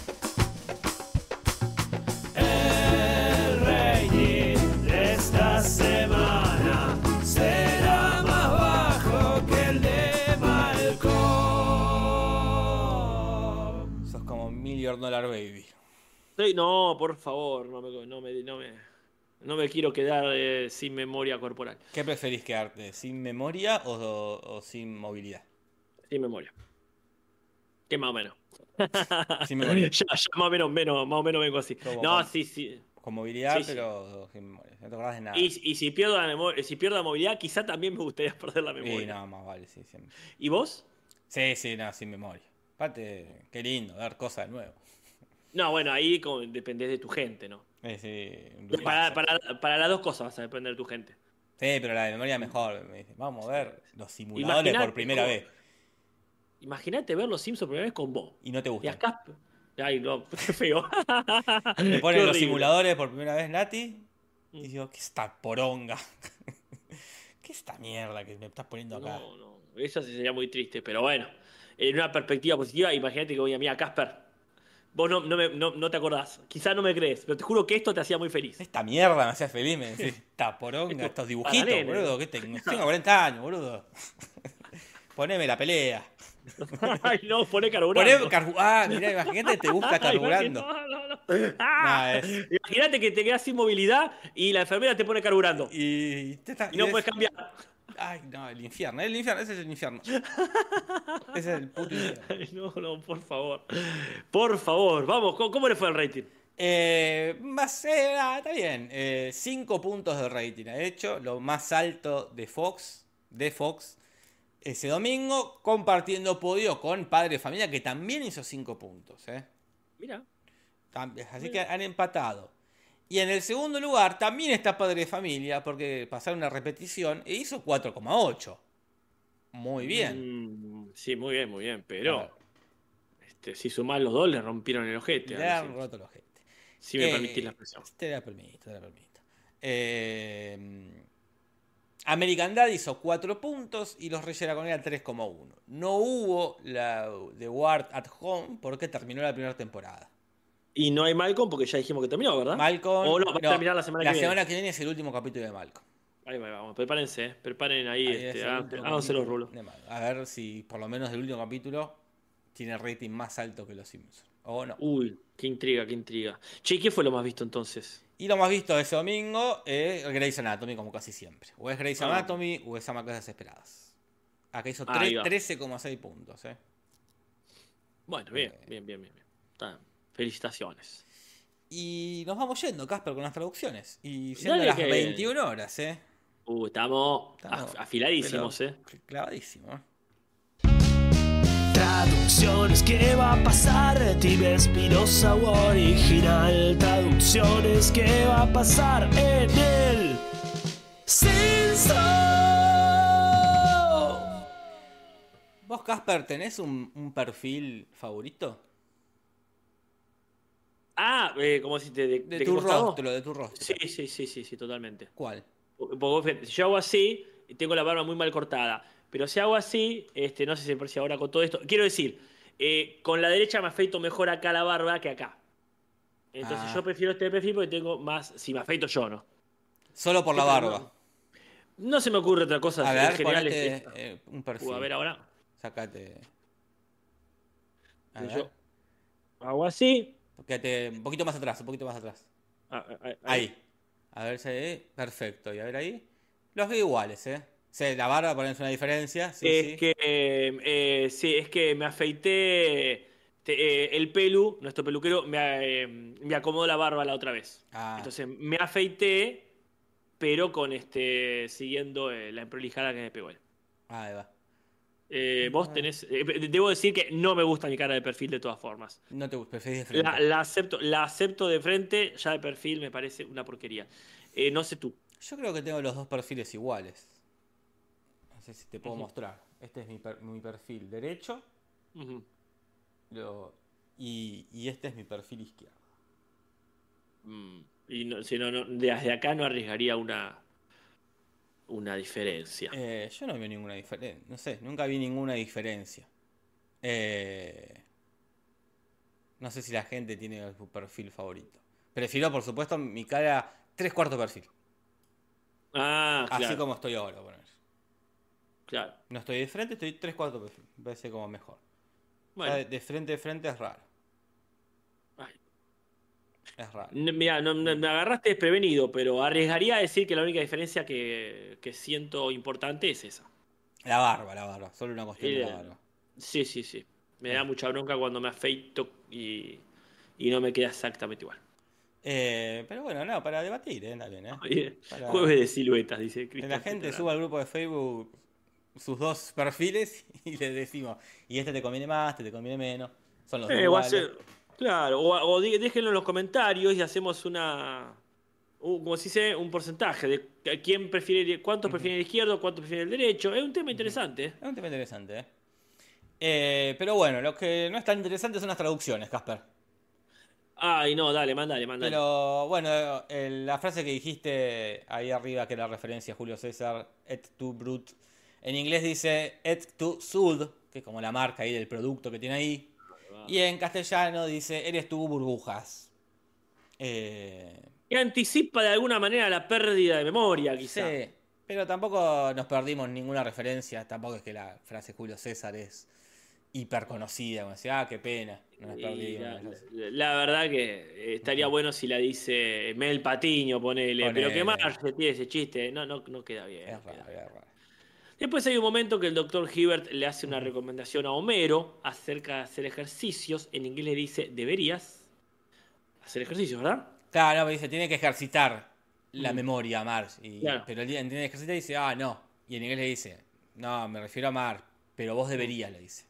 B: Million Dollar Baby.
C: Estoy- no, por favor, no me, no me, no me, no me quiero quedar eh, sin memoria corporal.
B: ¿Qué preferís quedarte? ¿Sin memoria o, o- o sin movilidad?
C: Sin memoria. Que más o menos.
B: Sin memoria.
C: ya, ya más o menos, menos, más o menos vengo así.
B: Como
C: No,
B: con-
C: sí, sí.
B: Con movilidad,
C: Sí, sí.
B: pero sin memoria. No te acordás de nada.
C: Y, y si pierdo la memoria, si pierdo la movilidad, quizá también me gustaría perder la memoria.
B: no, más vale, sí, siempre.
C: ¿Y vos?
B: Sí, sí, no, sin memoria. Aparte, qué lindo, ver cosas de nuevo.
C: No, bueno, ahí como dependés de tu gente, ¿no?
B: Eh, sí,
C: Para, para, para las dos cosas vas a depender de tu gente.
B: Sí, pero la de memoria mejor. Me dice, vamos a ver los simuladores
C: Imaginate
B: por primera vez.
C: Imagínate ver los Simpsons por primera vez con vos.
B: Y no te
C: Y
B: gustan.
C: acá. Ay, no, qué feo.
B: Me
C: Qué
B: ponen los simuladores por primera vez, Nati. Y digo, ¿qué esta poronga? ¿Qué esta mierda que me estás poniendo acá?
C: No, no, eso sí sería muy triste, pero bueno, en una perspectiva positiva, imagínate que voy a mí a Casper. Vos no, no, me- no, no te acordás, quizás no me crees, pero te juro que esto te hacía muy feliz.
B: Esta mierda me hacía feliz, me decís, esta poronga,
C: Esto-
B: estos dibujitos,
C: nene.
B: boludo, que tengo, tengo 40 años, boludo. Poneme la pelea.
C: Ay, no, poné carburando.
B: Poné carbu- Ah, mirá, imagínate te gusta
C: Ay,
B: carburando.
C: No, no, no. Ah,
B: No, es-
C: Imagínate que te quedas sin movilidad y la enfermera te pone carburando.
B: Y, está-
C: Y no
B: es-
C: puedes cambiar.
B: Ay, no, el infierno, el infierno, ese es el infierno. Ese es el puto infierno.
C: Ay, no, no, por favor. Por favor, vamos, ¿cómo, cómo le fue el rating?
B: Eh, más, eh, ah, está bien. 5 puntos de rating. Ha hecho lo más alto de Fox. De Fox. Ese domingo. Compartiendo podio con Padre de Familia. Que también hizo 5 puntos. eh.
C: Mira,
B: Así que han empatado. Y en el segundo lugar también está Padre de Familia. Porque pasaron una repetición. E hizo 4,8. Muy bien.
C: Mm, sí, muy bien, muy bien, pero este, si sumás los dos le rompieron el ojete.
B: Le han roto los ojete.
C: Si me
B: Eh,
C: permitís la expresión.
B: Te la permito, te la permito. Eh, American Dad hizo 4 puntos y los Reyes de la Comunidad 3,1. No hubo la The Ward at Home porque terminó la primera temporada.
C: Y no hay Malcolm porque ya dijimos que terminó, ¿verdad?
B: Malcolm.
C: O no, va a terminar la semana que viene.
B: semana que viene es el último capítulo de Malcolm.
C: Ahí va, vamos, prepárense, eh, preparen ahí,
B: Ahí
C: este,
B: último
C: háganse los rulos.
B: A ver si por lo menos el último capítulo tiene rating más alto que los Simpsons. O no.
C: Uy, qué intriga, qué intriga. Che, ¿qué fue lo más visto entonces?
B: Y lo más visto ese domingo es Grey's Anatomy, como casi siempre. O es Grey's
C: Ah.
B: Anatomy o es Amas Desesperadas. Acá hizo
C: Ahí
B: tre-
C: va.
B: 13,6 puntos. ¿eh?
C: Bueno, bien,
B: Eh.
C: bien, bien, bien. bien. Está, Felicitaciones.
B: Y nos vamos yendo, Casper, con las traducciones. Y siendo
C: Dale
B: las
C: que-
B: 21 horas, ¿eh?
C: Uh, estamos,
B: Estamos-
C: af- afiladísimos, ¿eh?
B: Clavadísimo. ¿eh?
A: Traducciones, ¿qué va a pasar? Tibe Espinosa o original. Traducciones, ¿qué va a pasar en el censo?
B: ¿Vos, Casper, tenés un, un perfil favorito?
C: Ah, eh, ¿cómo deciste? ¿De,
B: De,
C: de
B: tu de tu rostro.
C: Sí, sí, sí, sí, sí, totalmente.
B: ¿Cuál?
C: Porque fíjate, si yo hago así, tengo la barba muy mal cortada. Pero si hago así, este, no sé si me parece ahora con todo esto. Quiero decir, eh, con la derecha me afeito mejor acá la barba que acá. Entonces
B: Ah.
C: yo prefiero este perfil porque tengo más. Si me afeito yo, ¿no?
B: Solo por la barba.
C: No se me ocurre otra cosa.
B: A
C: en
B: ver,
C: general
B: ponete
C: es
B: eh, un perfil.
C: Uh, a ver ahora.
B: Sacate. A
C: Si
B: ver.
C: yo hago así.
B: Quédate un poquito más atrás, un poquito más atrás.
C: ah, ah, ah,
B: Ahí. A ver si ahí. Perfecto. Y a ver ahí. Los veo iguales, ¿eh? Sí, la barba pones una diferencia. Sí,
C: es
B: sí.
C: que eh, eh, sí, es que me afeité te- eh, el pelu, nuestro peluquero, me, eh, me acomodó la barba la otra vez.
B: Ah,
C: Entonces me afeité, pero con este siguiendo eh, la emprolijada que me pegó él.
B: ahí va.
C: Eh, vos tenés, eh, debo decir que no me gusta mi cara de perfil de todas formas.
B: No te gusta, preferís de frente.
C: La, la acepto, la acepto de frente, ya de perfil me parece una porquería. Eh, no sé tú.
B: Yo creo que tengo los dos perfiles iguales. No sé si te puedo mostrar. Este es mi, per- mi perfil derecho lo- y, y este es mi perfil izquierdo.
C: Mm, Y no, si no, no, desde acá no arriesgaría una, una diferencia.
B: Eh, yo no veo ninguna diferencia. No sé, nunca vi ninguna diferencia. Eh, no sé si la gente tiene su perfil favorito. Prefiero, por supuesto, mi cara tres cuartos perfil.
C: ah, claro.
B: Así como estoy ahora, ejemplo.
C: claro.
B: No estoy de frente, estoy tres cuartos perfil. Parece como mejor.
C: Bueno,
B: De, de frente a frente es raro. Es raro.
C: no- no- me agarraste desprevenido, pero arriesgaría a decir que la única diferencia que, que siento importante es esa.
B: La barba, la barba. Solo una cuestión de la
C: Eh,
B: barba.
C: Sí, sí, sí. Me da mucha bronca cuando me afeito y, y no me queda exactamente igual.
B: Eh, pero bueno, no, para debatir, ¿eh? También, ¿eh?
C: Oye,
B: Para-
C: Jueves de siluetas, dice Cristian.
B: la gente
C: Petrarca.
B: suba al grupo de Facebook sus dos perfiles y le decimos, y este te conviene más, este te conviene menos. Son los dos
C: Eh, hacer- claro, o, déjenlo en los comentarios y hacemos una. un- como se dice, un porcentaje de quién prefiere, cuántos prefieren el izquierdo, cuántos prefieren el derecho. Es un tema interesante. ¿eh?
B: Es un tema interesante, ¿eh? Eh, pero bueno, lo que no es tan interesante son las traducciones, Casper.
C: Ay, no, dale, mandale, mandale.
B: Pero bueno, el- la frase que dijiste ahí arriba, que era referencia a Julio César, et tu brut, en inglés dice et tu sud, que es como la marca ahí del producto que tiene ahí. Y en castellano dice eres tú burbujas. Eh,
C: Que anticipa de alguna manera la pérdida de memoria, quizá.
B: sí, pero tampoco nos perdimos ninguna referencia. Tampoco es que la frase Julio César es hiper conocida. Como decía, ah, qué pena. No nos
C: Y
B: perdimos.
C: la, verdad que estaría bueno si la dice Mel Patiño, ponele. Pero que
B: Ponele.
C: Marge tiene ese chiste, no, no, no queda bien.
B: Es
C: no queda
B: raro,
C: bien.
B: es raro.
C: Después hay un momento que el doctor Hibbert le hace una recomendación a Homero acerca de hacer ejercicios. En inglés le dice, deberías hacer ejercicios, ¿verdad?
B: Claro, pero dice, tiene que ejercitar la
C: Mm.
B: memoria. Y,
C: Claro.
B: Pero él que ejercitar y dice, ah, no. Y en inglés le dice, no, me refiero a Marge, pero vos deberías, le dice.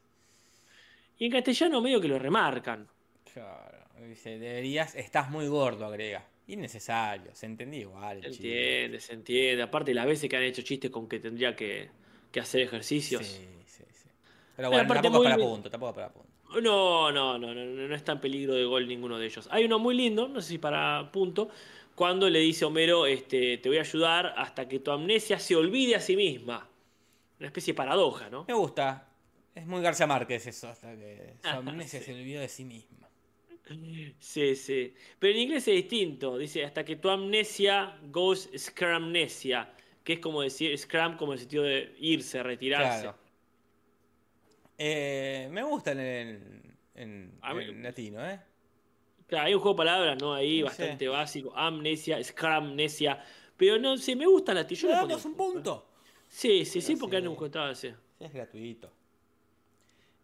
C: Y en castellano medio que lo remarcan.
B: Claro, dice, deberías, estás muy gordo, agrega. Innecesario, se entendía igual.
C: Se
B: chiste.
C: entiende, se entiende. Aparte las veces que han hecho chistes con que tendría que, que hacer ejercicios.
B: Sí, sí, sí. Pero bueno, tampoco es para punto, tampoco es para punto.
C: No, no, no, no, no está en peligro de gol ninguno de ellos. Hay uno muy lindo, no sé si para punto, cuando le dice Homero, este, te voy a ayudar hasta que tu amnesia se olvide a sí misma. Una especie de paradoja, ¿no?
B: Me gusta. Es muy García Márquez eso, hasta que su amnesia
C: sí.
B: se olvidó de sí misma.
C: Sí, sí. Pero en inglés es distinto. Dice, hasta que tu amnesia goes scramnesia. Que es como decir, scram como el sentido de irse, retirarse.
B: Claro. Eh, me gusta en, el- en,
C: A mí-
B: en latino, ¿eh?
C: Claro, hay un juego de palabras, ¿no? Ahí
B: Sí.
C: bastante básico. Amnesia, scramnesia. Pero no sé, me gusta la yo
B: ¿Le
C: le
B: damos un punto?
C: Sí, sí, sí, porque
B: sí.
C: han encontrado ese.
B: Es gratuito.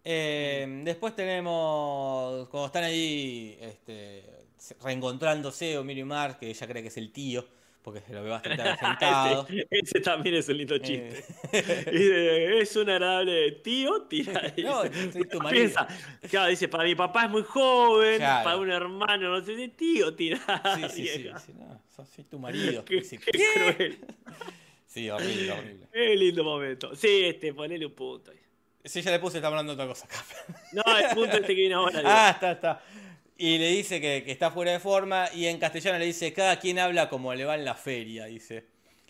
B: Eh, después tenemos, cuando están ahí este, se- reencontrándose Homero y Marge, que ella cree que es el tío, porque se lo ve bastante avejentado.
C: ese, ese también es un lindo
B: Eh,
C: chiste. Dice, es un agradable tío, tira.
B: No, soy tu marido.
C: Piensa, claro, dice, para mi papá es muy joven,
B: Claro.
C: para un hermano, no sé, de tío, tira.
B: sí, sí, sí, no, soy tu marido.
C: Qué,
B: Dice,
C: qué
B: ¿qué?
C: cruel.
B: Sí, horrible, horrible.
C: Qué lindo momento. Sí, este, ponele un punto ahí.
B: Sí, ya le puse, está hablando de otra cosa acá.
C: No, el punto este que viene ahora. digo.
B: Ah, está, está. Y le dice que, que está fuera de forma y en castellano le dice, cada quien habla como le va en la feria, dice.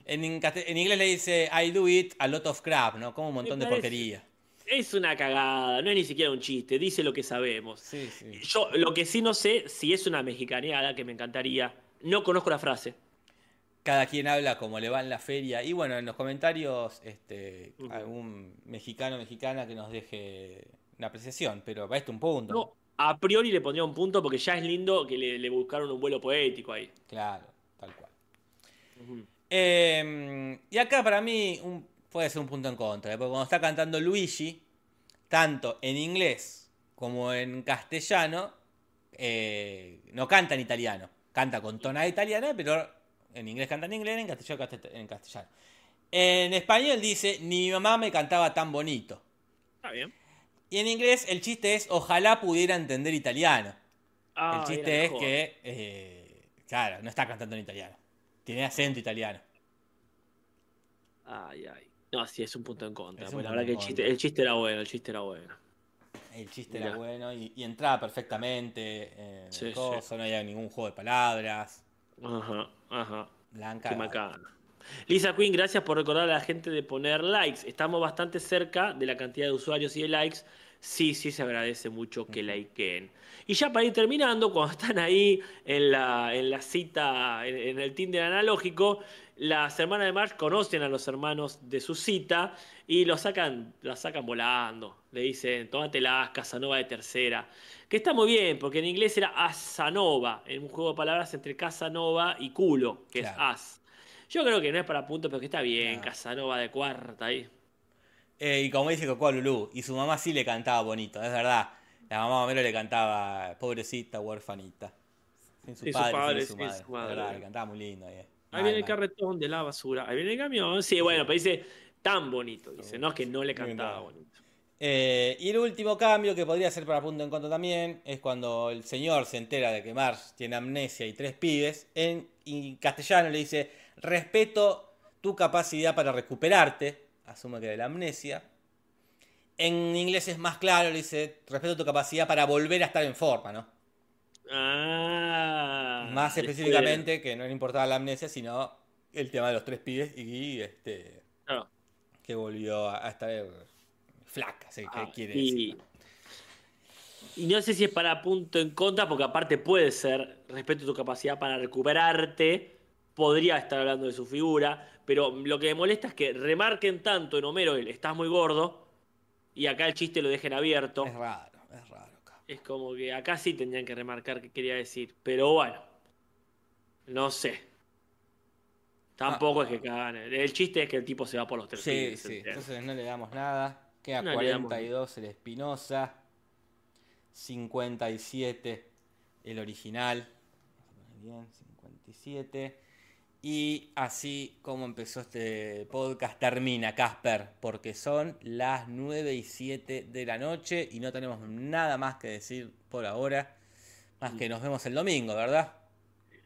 B: En, inglés le dice, I do it a lot of crap, ¿no? Como un montón de porquería.
C: Es una cagada, no es ni siquiera un chiste, dice lo que sabemos.
B: Sí, sí.
C: Yo lo que sí no sé si es una mexicaneada, que me encantaría. No conozco la frase.
B: Cada quien habla como le va en la feria. Y bueno, en los comentarios, este, algún mexicano mexicana que nos deje una apreciación, pero para esto un punto.
C: No, a priori le pondría un punto porque ya es lindo que le, le buscaron un vuelo poético ahí.
B: Claro, tal cual. Eh, y acá para mí un- puede ser un punto en contra, ¿eh? porque cuando está cantando Luigi, tanto en inglés como en castellano, eh, no canta en italiano. Canta con tonada italiana, pero en inglés canta en inglés, en castellano en castellano. En español dice, ni mi mamá me cantaba tan bonito.
C: Está bien.
B: Y en inglés el chiste es, ojalá pudiera entender italiano.
C: Ah,
B: el chiste
C: era
B: es que, eh, claro, no está cantando en italiano. Tiene acento italiano.
C: Ay, ay. No, sí, es un punto en contra.
B: Es
C: porque
B: un
C: la verdad que el chiste, el chiste era bueno, el chiste era bueno.
B: El chiste
C: Mirá.
B: era bueno y, y entraba perfectamente. eh,
C: Sí,
B: el coso, No había ningún juego de palabras.
C: Ajá, ajá.
B: Blanca.
C: Qué macana. Lisa Queen, gracias por recordar a la gente de poner likes. Estamos bastante cerca de la cantidad de usuarios y de likes. Sí, sí, se agradece mucho que likeen. Y ya para ir terminando, cuando están ahí en la, en la cita, en, en el Tinder analógico, las hermanas de Marge conocen a los hermanos de su cita y los sacan, las sacan volando. Le dicen, tómatelas, Casanova de tercera. Que está muy bien, porque en inglés era Asanova, en un juego de palabras entre Casanova y culo, que es as. Yo creo que no es para puntos, pero que está bien,
B: No.
C: Casanova de cuarta ahí.
B: Eh, y como dice Coco Lulú, y su mamá sí le cantaba bonito, es verdad. La mamá Homero le cantaba pobrecita, huérfanita. Sin su
C: Sin su
B: padre,
C: padre,
B: sin su madre.
C: su madre.
B: Es verdad, le cantaba muy lindo. ahí.
C: Ahí
B: Mal,
C: viene el carretón de la basura. Ahí viene el camión. Sí, bueno, pero dice tan bonito. Dice, no es que no le cantaba bonito.
B: Eh, y el último cambio que podría ser para punto en contra también es cuando el señor se entera de que Marge tiene amnesia y tres pibes. En y castellano le dice: Respeto tu capacidad para recuperarte. Asume que de la amnesia. En inglés es más claro, le dice: Respeto tu capacidad para volver a estar en forma, ¿no?
C: Ah.
B: Más
C: después-
B: específicamente que no le importaba la amnesia, sino el tema de los tres pibes y este que volvió a estar flaca, se
C: Ah,
B: quiere
C: y,
B: decir.
C: y no sé si es para punto en contra, porque aparte puede ser, respeto a tu capacidad para recuperarte, podría estar hablando de su figura, pero lo que me molesta es que remarquen tanto en Homero el estás muy gordo, y acá el chiste lo dejen abierto.
B: Es raro, es raro acá.
C: Es como que acá sí tendrían que remarcar qué quería decir, pero bueno, no sé. Tampoco
B: Ah.
C: es que cagan. El chiste es que el tipo se va por los tres
B: Sí, sí, entonces no le damos nada. Queda
C: No le damos
B: 42 el Espinosa, 57 el original. Bien, 57. Y así como empezó este podcast, termina Casper, porque son las 9 y 7 de la noche y no tenemos nada más que decir por ahora. Más que nos vemos el domingo, ¿verdad?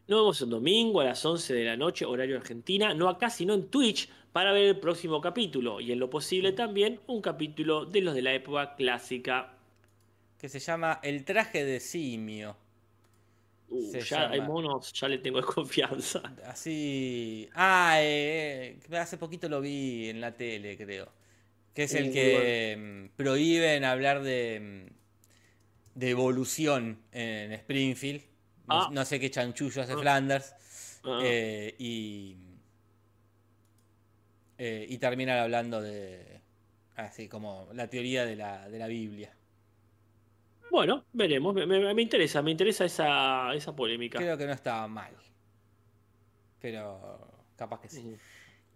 C: Nos vemos el domingo a las 11 de la noche, horario argentina, no acá, sino en Twitch, para ver el próximo capítulo. Y en lo posible también un capítulo de los de la época clásica.
B: que se llama El traje de simio.
C: Uh, ya hay monos, ya le tengo desconfianza.
B: Así. Ah, eh, eh, hace poquito lo vi en la tele, creo. Que es el
C: Uh,
B: que mm, prohíben hablar de, mm, de evolución en Springfield. No,
C: Ah.
B: no sé qué chanchullo hace
C: Ah.
B: Flanders.
C: Ah.
B: Eh, y. eh, y terminan hablando de. Así como la teoría de la, de la Biblia.
C: Bueno, veremos. Me, me- me interesa, me interesa esa, esa polémica.
B: Creo que no estaba mal. Pero. capaz que sí.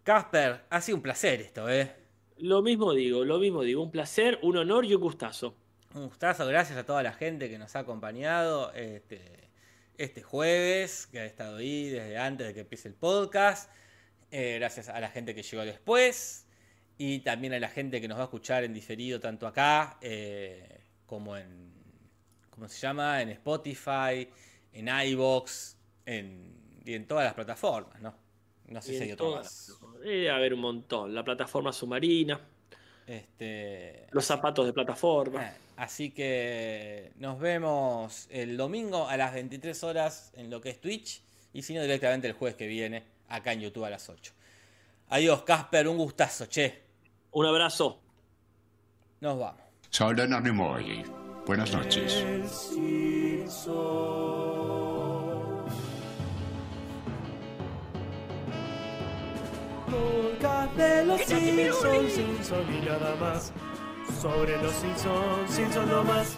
B: Casper, ha sido un placer esto, ¿eh?
C: Lo mismo digo, lo mismo digo. Un placer, un honor y un gustazo.
B: Un gustazo, gracias a toda la gente que nos ha acompañado este, este jueves, que ha estado ahí desde antes de que empiece el podcast. Eh, gracias a la gente que llegó después. Y también a la gente que nos va a escuchar en diferido, tanto acá eh, como en. ¿Cómo se llama? En Spotify, en iBox, en, y en todas las plataformas, ¿no? No sé
C: Y
B: si hay
C: en
B: otro
C: todas-
B: más.
C: Debe haber un montón. La plataforma submarina,
B: Este,
C: los zapatos de plataforma.
B: Eh, Así que nos vemos el domingo a las 23 horas en lo que es Twitch y si no directamente el jueves que viene acá en YouTube a las 8. Adiós, Casper, un gustazo, che.
C: Un abrazo.
B: Nos vamos.
D: Leonard Nimoy. Buenas noches.
A: Podcast de los Simpsons, Simpson y nada más. Sobre los Simpsons, Simpson no más.